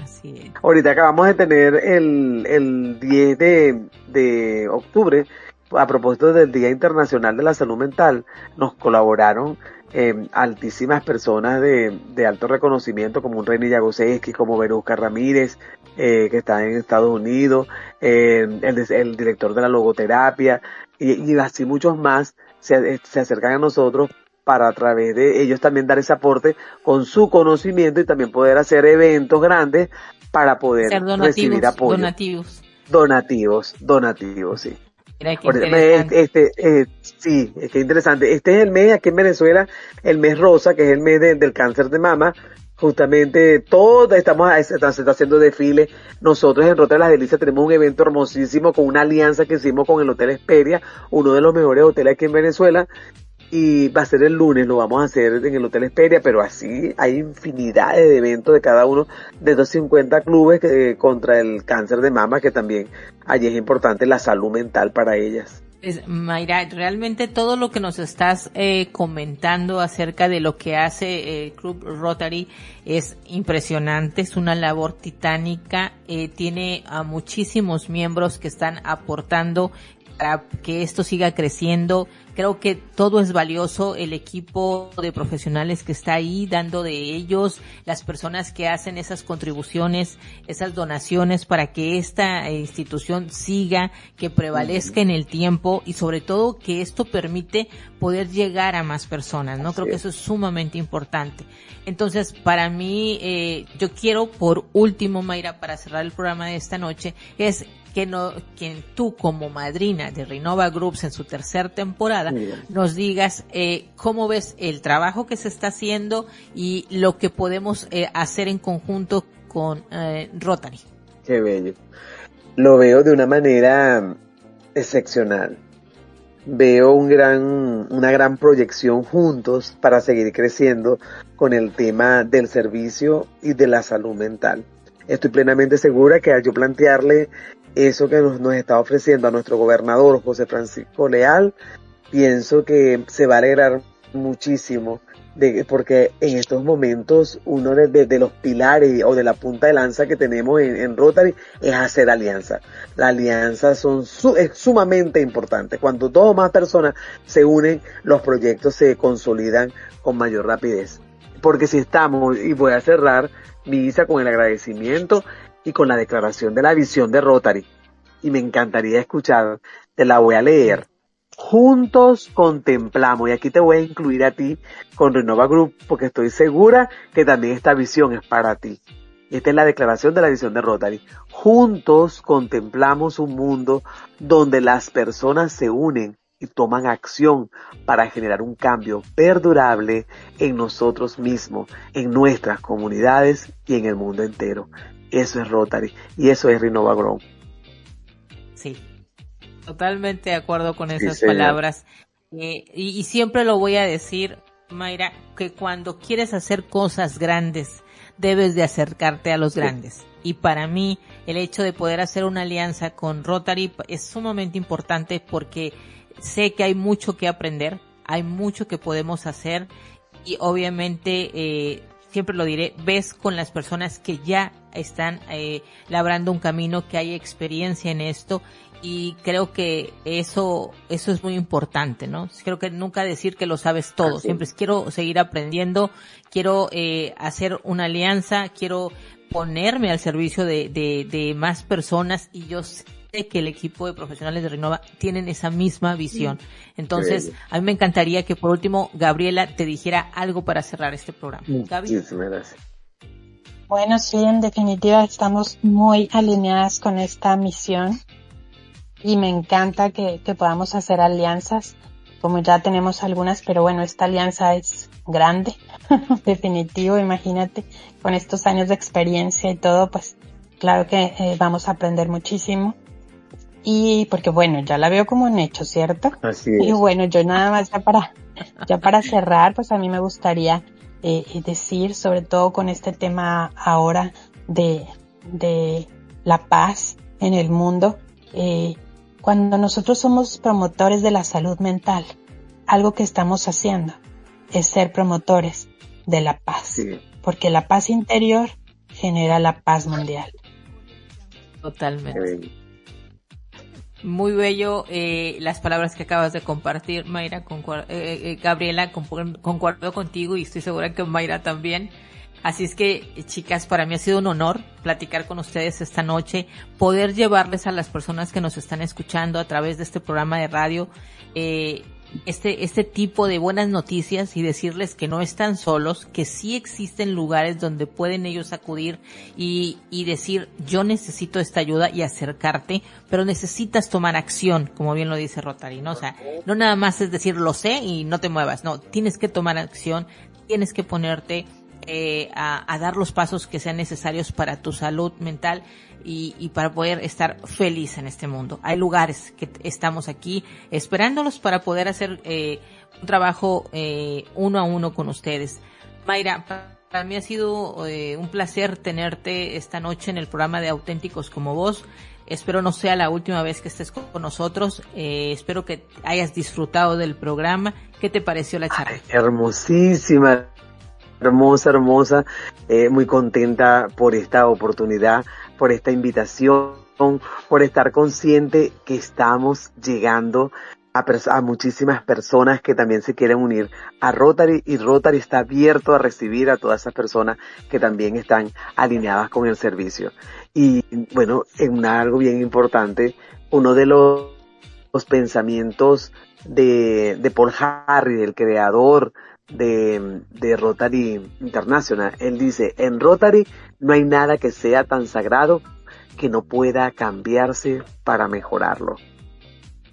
Ahorita acabamos de tener el, el 10 de, de octubre, a propósito del Día Internacional de la Salud Mental, nos colaboraron eh, altísimas personas de, de, alto reconocimiento como un René Yagoseski, como Verusca Ramírez, eh, que está en Estados Unidos, eh, el, el, director de la logoterapia y, y así muchos más se, se acercan a nosotros para a través de ellos también dar ese aporte con su conocimiento y también poder hacer eventos grandes para poder recibir apoyo. Donativos. Donativos, donativos, sí. Mira qué este, eh, sí, es que interesante. Este es el mes aquí en Venezuela, el mes rosa, que es el mes del cáncer de mama. Justamente todos estamos, se está haciendo desfile. Nosotros en Rota de las Delicias tenemos un evento hermosísimo con una alianza que hicimos con el Hotel Esperia, uno de los mejores hoteles aquí en Venezuela y va a ser el lunes, lo vamos a hacer en el Hotel Esperia, pero así hay infinidad de eventos de cada uno de 250 clubes que, contra el cáncer de mama, que también allí es importante la salud mental para ellas. Es, Mayra, realmente todo lo que nos estás eh, comentando acerca de lo que hace el Club Rotary es impresionante, es una labor titánica, eh, tiene a muchísimos miembros que están aportando para que esto siga creciendo. Creo que todo es valioso, el equipo de profesionales que está ahí dando de ellos, las personas que hacen esas contribuciones, esas donaciones para que esta institución siga, que prevalezca en el tiempo y sobre todo que esto permite poder llegar a más personas, ¿no? Creo que eso es sumamente importante. Entonces, para mí, eh, yo quiero por último, Mayra, para cerrar el programa de esta noche, es que no, quien tú como madrina de Renova Groups en su tercera temporada nos digas eh, cómo ves el trabajo que se está haciendo y lo que podemos eh, hacer en conjunto con eh, Rotary. Qué bello. Lo veo de una manera excepcional. Veo un gran, una gran proyección juntos para seguir creciendo con el tema del servicio y de la salud mental. Estoy plenamente segura que al yo plantearle eso que nos, nos está ofreciendo a nuestro gobernador José Francisco Leal, pienso que se va a alegrar muchísimo porque en estos momentos uno de, los pilares o de la punta de lanza que tenemos en, Rotary es hacer alianzas. Las alianzas son es sumamente importantes. Cuando dos o más personas se unen, los proyectos se consolidan con mayor rapidez. Porque si estamos, y voy a cerrar mi visa con el agradecimiento y con la declaración de la visión de Rotary. Y me encantaría escuchar, te la voy a leer. Juntos contemplamos, y aquí te voy a incluir a ti con Renova Group, porque estoy segura que también esta visión es para ti. Esta es la declaración de la visión de Rotary. Juntos contemplamos un mundo donde las personas se unen y toman acción para generar un cambio perdurable en nosotros mismos, en nuestras comunidades y en el mundo entero. Eso es Rotary y eso es Renova Grow. Sí, totalmente de acuerdo con esas sí, palabras. Eh, y, y, siempre lo voy a decir, Mayra, que cuando quieres hacer cosas grandes, debes de acercarte a los grandes. Y para mí, el hecho de poder hacer una alianza con Rotary es sumamente importante porque sé que hay mucho que aprender, hay mucho que podemos hacer y obviamente eh, siempre lo diré, ves con las personas que ya están eh, labrando un camino, que hay experiencia en esto y creo que eso eso es muy importante, ¿no? Creo que nunca decir que lo sabes todo, Así. siempre quiero seguir aprendiendo, quiero eh, hacer una alianza, quiero ponerme al servicio de, de, de más personas y yo sé que el equipo de profesionales de Renova tienen esa misma visión. Entonces, a mí me encantaría que por último Gabriela te dijera algo para cerrar este programa. Bueno, sí, en definitiva estamos muy alineadas con esta misión y me encanta que, que podamos hacer alianzas, como ya tenemos algunas, pero bueno, esta alianza es grande, definitivo, imagínate, con estos años de experiencia y todo, pues claro que eh, vamos a aprender muchísimo y porque bueno, ya la veo como un hecho, ¿cierto? Así es. Y bueno, yo nada más ya para, ya para cerrar, pues a mí me gustaría eh, decir, sobre todo con este tema ahora de, de la paz en el mundo, eh, cuando nosotros somos promotores de la salud mental, algo que estamos haciendo es ser promotores de la paz, sí. porque la paz interior genera la paz mundial. Totalmente. Muy bello eh, las palabras que acabas de compartir, Mayra, concuer eh, eh, Gabriela, concuerdo contigo y estoy segura que Mayra también. Así es que, chicas, para mí ha sido un honor platicar con ustedes esta noche, poder llevarles a las personas que nos están escuchando a través de este programa de radio eh, este, este tipo de buenas noticias y decirles que no están solos, que sí existen lugares donde pueden ellos acudir y, y decir yo necesito esta ayuda y acercarte, pero necesitas tomar acción, como bien lo dice Rotary, ¿no? O sea, no nada más es decir lo sé y no te muevas, no, tienes que tomar acción, tienes que ponerte eh, a, a, dar los pasos que sean necesarios para tu salud mental y, y, para poder estar feliz en este mundo. Hay lugares que estamos aquí esperándolos para poder hacer eh, un trabajo eh, uno a uno con ustedes. Mayra, para mí ha sido eh, un placer tenerte esta noche en el programa de Auténticos como vos. espero no sea la última vez que estés con nosotros. Eh, espero que hayas disfrutado del programa. ¿Qué te pareció la charla? Ay, hermosísima, hermosa, hermosa. Eh, muy contenta por esta oportunidad, por esta invitación, por estar consciente que estamos llegando a, a, muchísimas personas que también se quieren unir a Rotary y Rotary está abierto a recibir a todas esas personas que también están alineadas con el servicio. Y bueno, en algo bien importante, uno de los, pensamientos de, de Paul Harry, el creador de, de Rotary International, él dice, en Rotary no hay nada que sea tan sagrado que no pueda cambiarse para mejorarlo.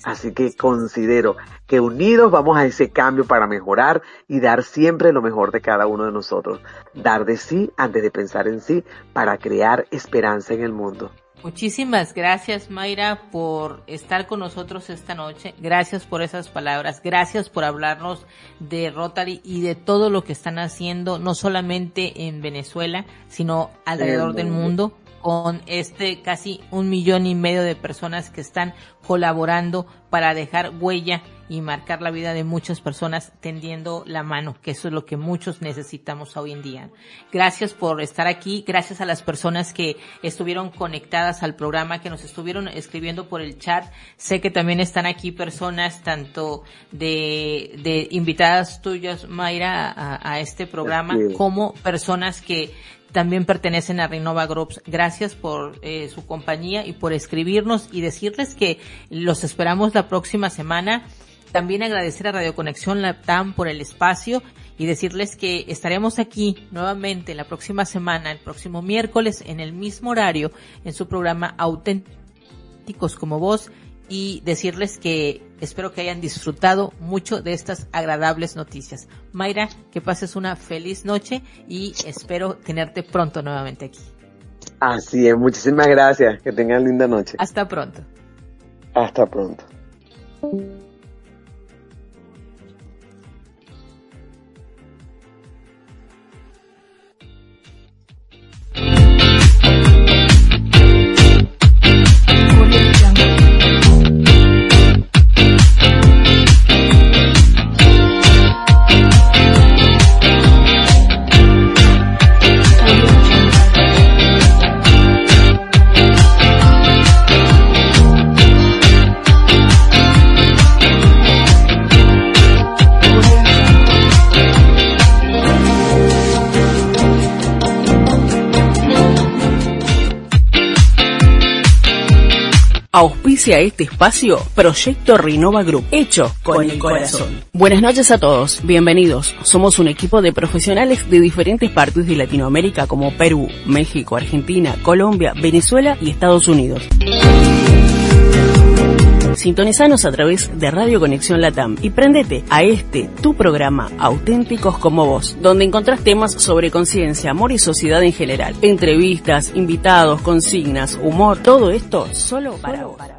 Así que considero que unidos vamos a ese cambio para mejorar y dar siempre lo mejor de cada uno de nosotros. Dar de sí antes de pensar en sí para crear esperanza en el mundo. Muchísimas gracias Mayra por estar con nosotros esta noche. Gracias por esas palabras. Gracias por hablarnos de Rotary y de todo lo que están haciendo, no solamente en Venezuela, sino alrededor del mundo con este casi un millón y medio de personas que están colaborando para dejar huella y marcar la vida de muchas personas tendiendo la mano, que eso es lo que muchos necesitamos hoy en día. Gracias por estar aquí, gracias a las personas que estuvieron conectadas al programa, que nos estuvieron escribiendo por el chat. Sé que también están aquí personas tanto de, de invitadas tuyas, Mayra, a, a este programa, como personas que también pertenecen a Renova Groups. Gracias por eh, su compañía y por escribirnos y decirles que los esperamos la próxima semana. También agradecer a Radio Conexión Latam por el espacio y decirles que estaremos aquí nuevamente la próxima semana, el próximo miércoles, en el mismo horario, en su programa Auténticos como Vos y decirles que espero que hayan disfrutado mucho de estas agradables noticias. Mayra, que pases una feliz noche y espero tenerte pronto nuevamente aquí. Así es, muchísimas gracias, que tengan linda noche. Hasta pronto. Hasta pronto. Auspicia este espacio Proyecto Renova Group, hecho con, con el corazón. corazón. Buenas noches a todos, bienvenidos. Somos un equipo de profesionales de diferentes partes de Latinoamérica como Perú, México, Argentina, Colombia, Venezuela y Estados Unidos. Sintonizanos a través de Radio Conexión Latam y prendete a este, tu programa Auténticos como vos, donde encontrás temas sobre conciencia, amor y sociedad en general. Entrevistas, invitados, consignas, humor, todo esto solo para vos.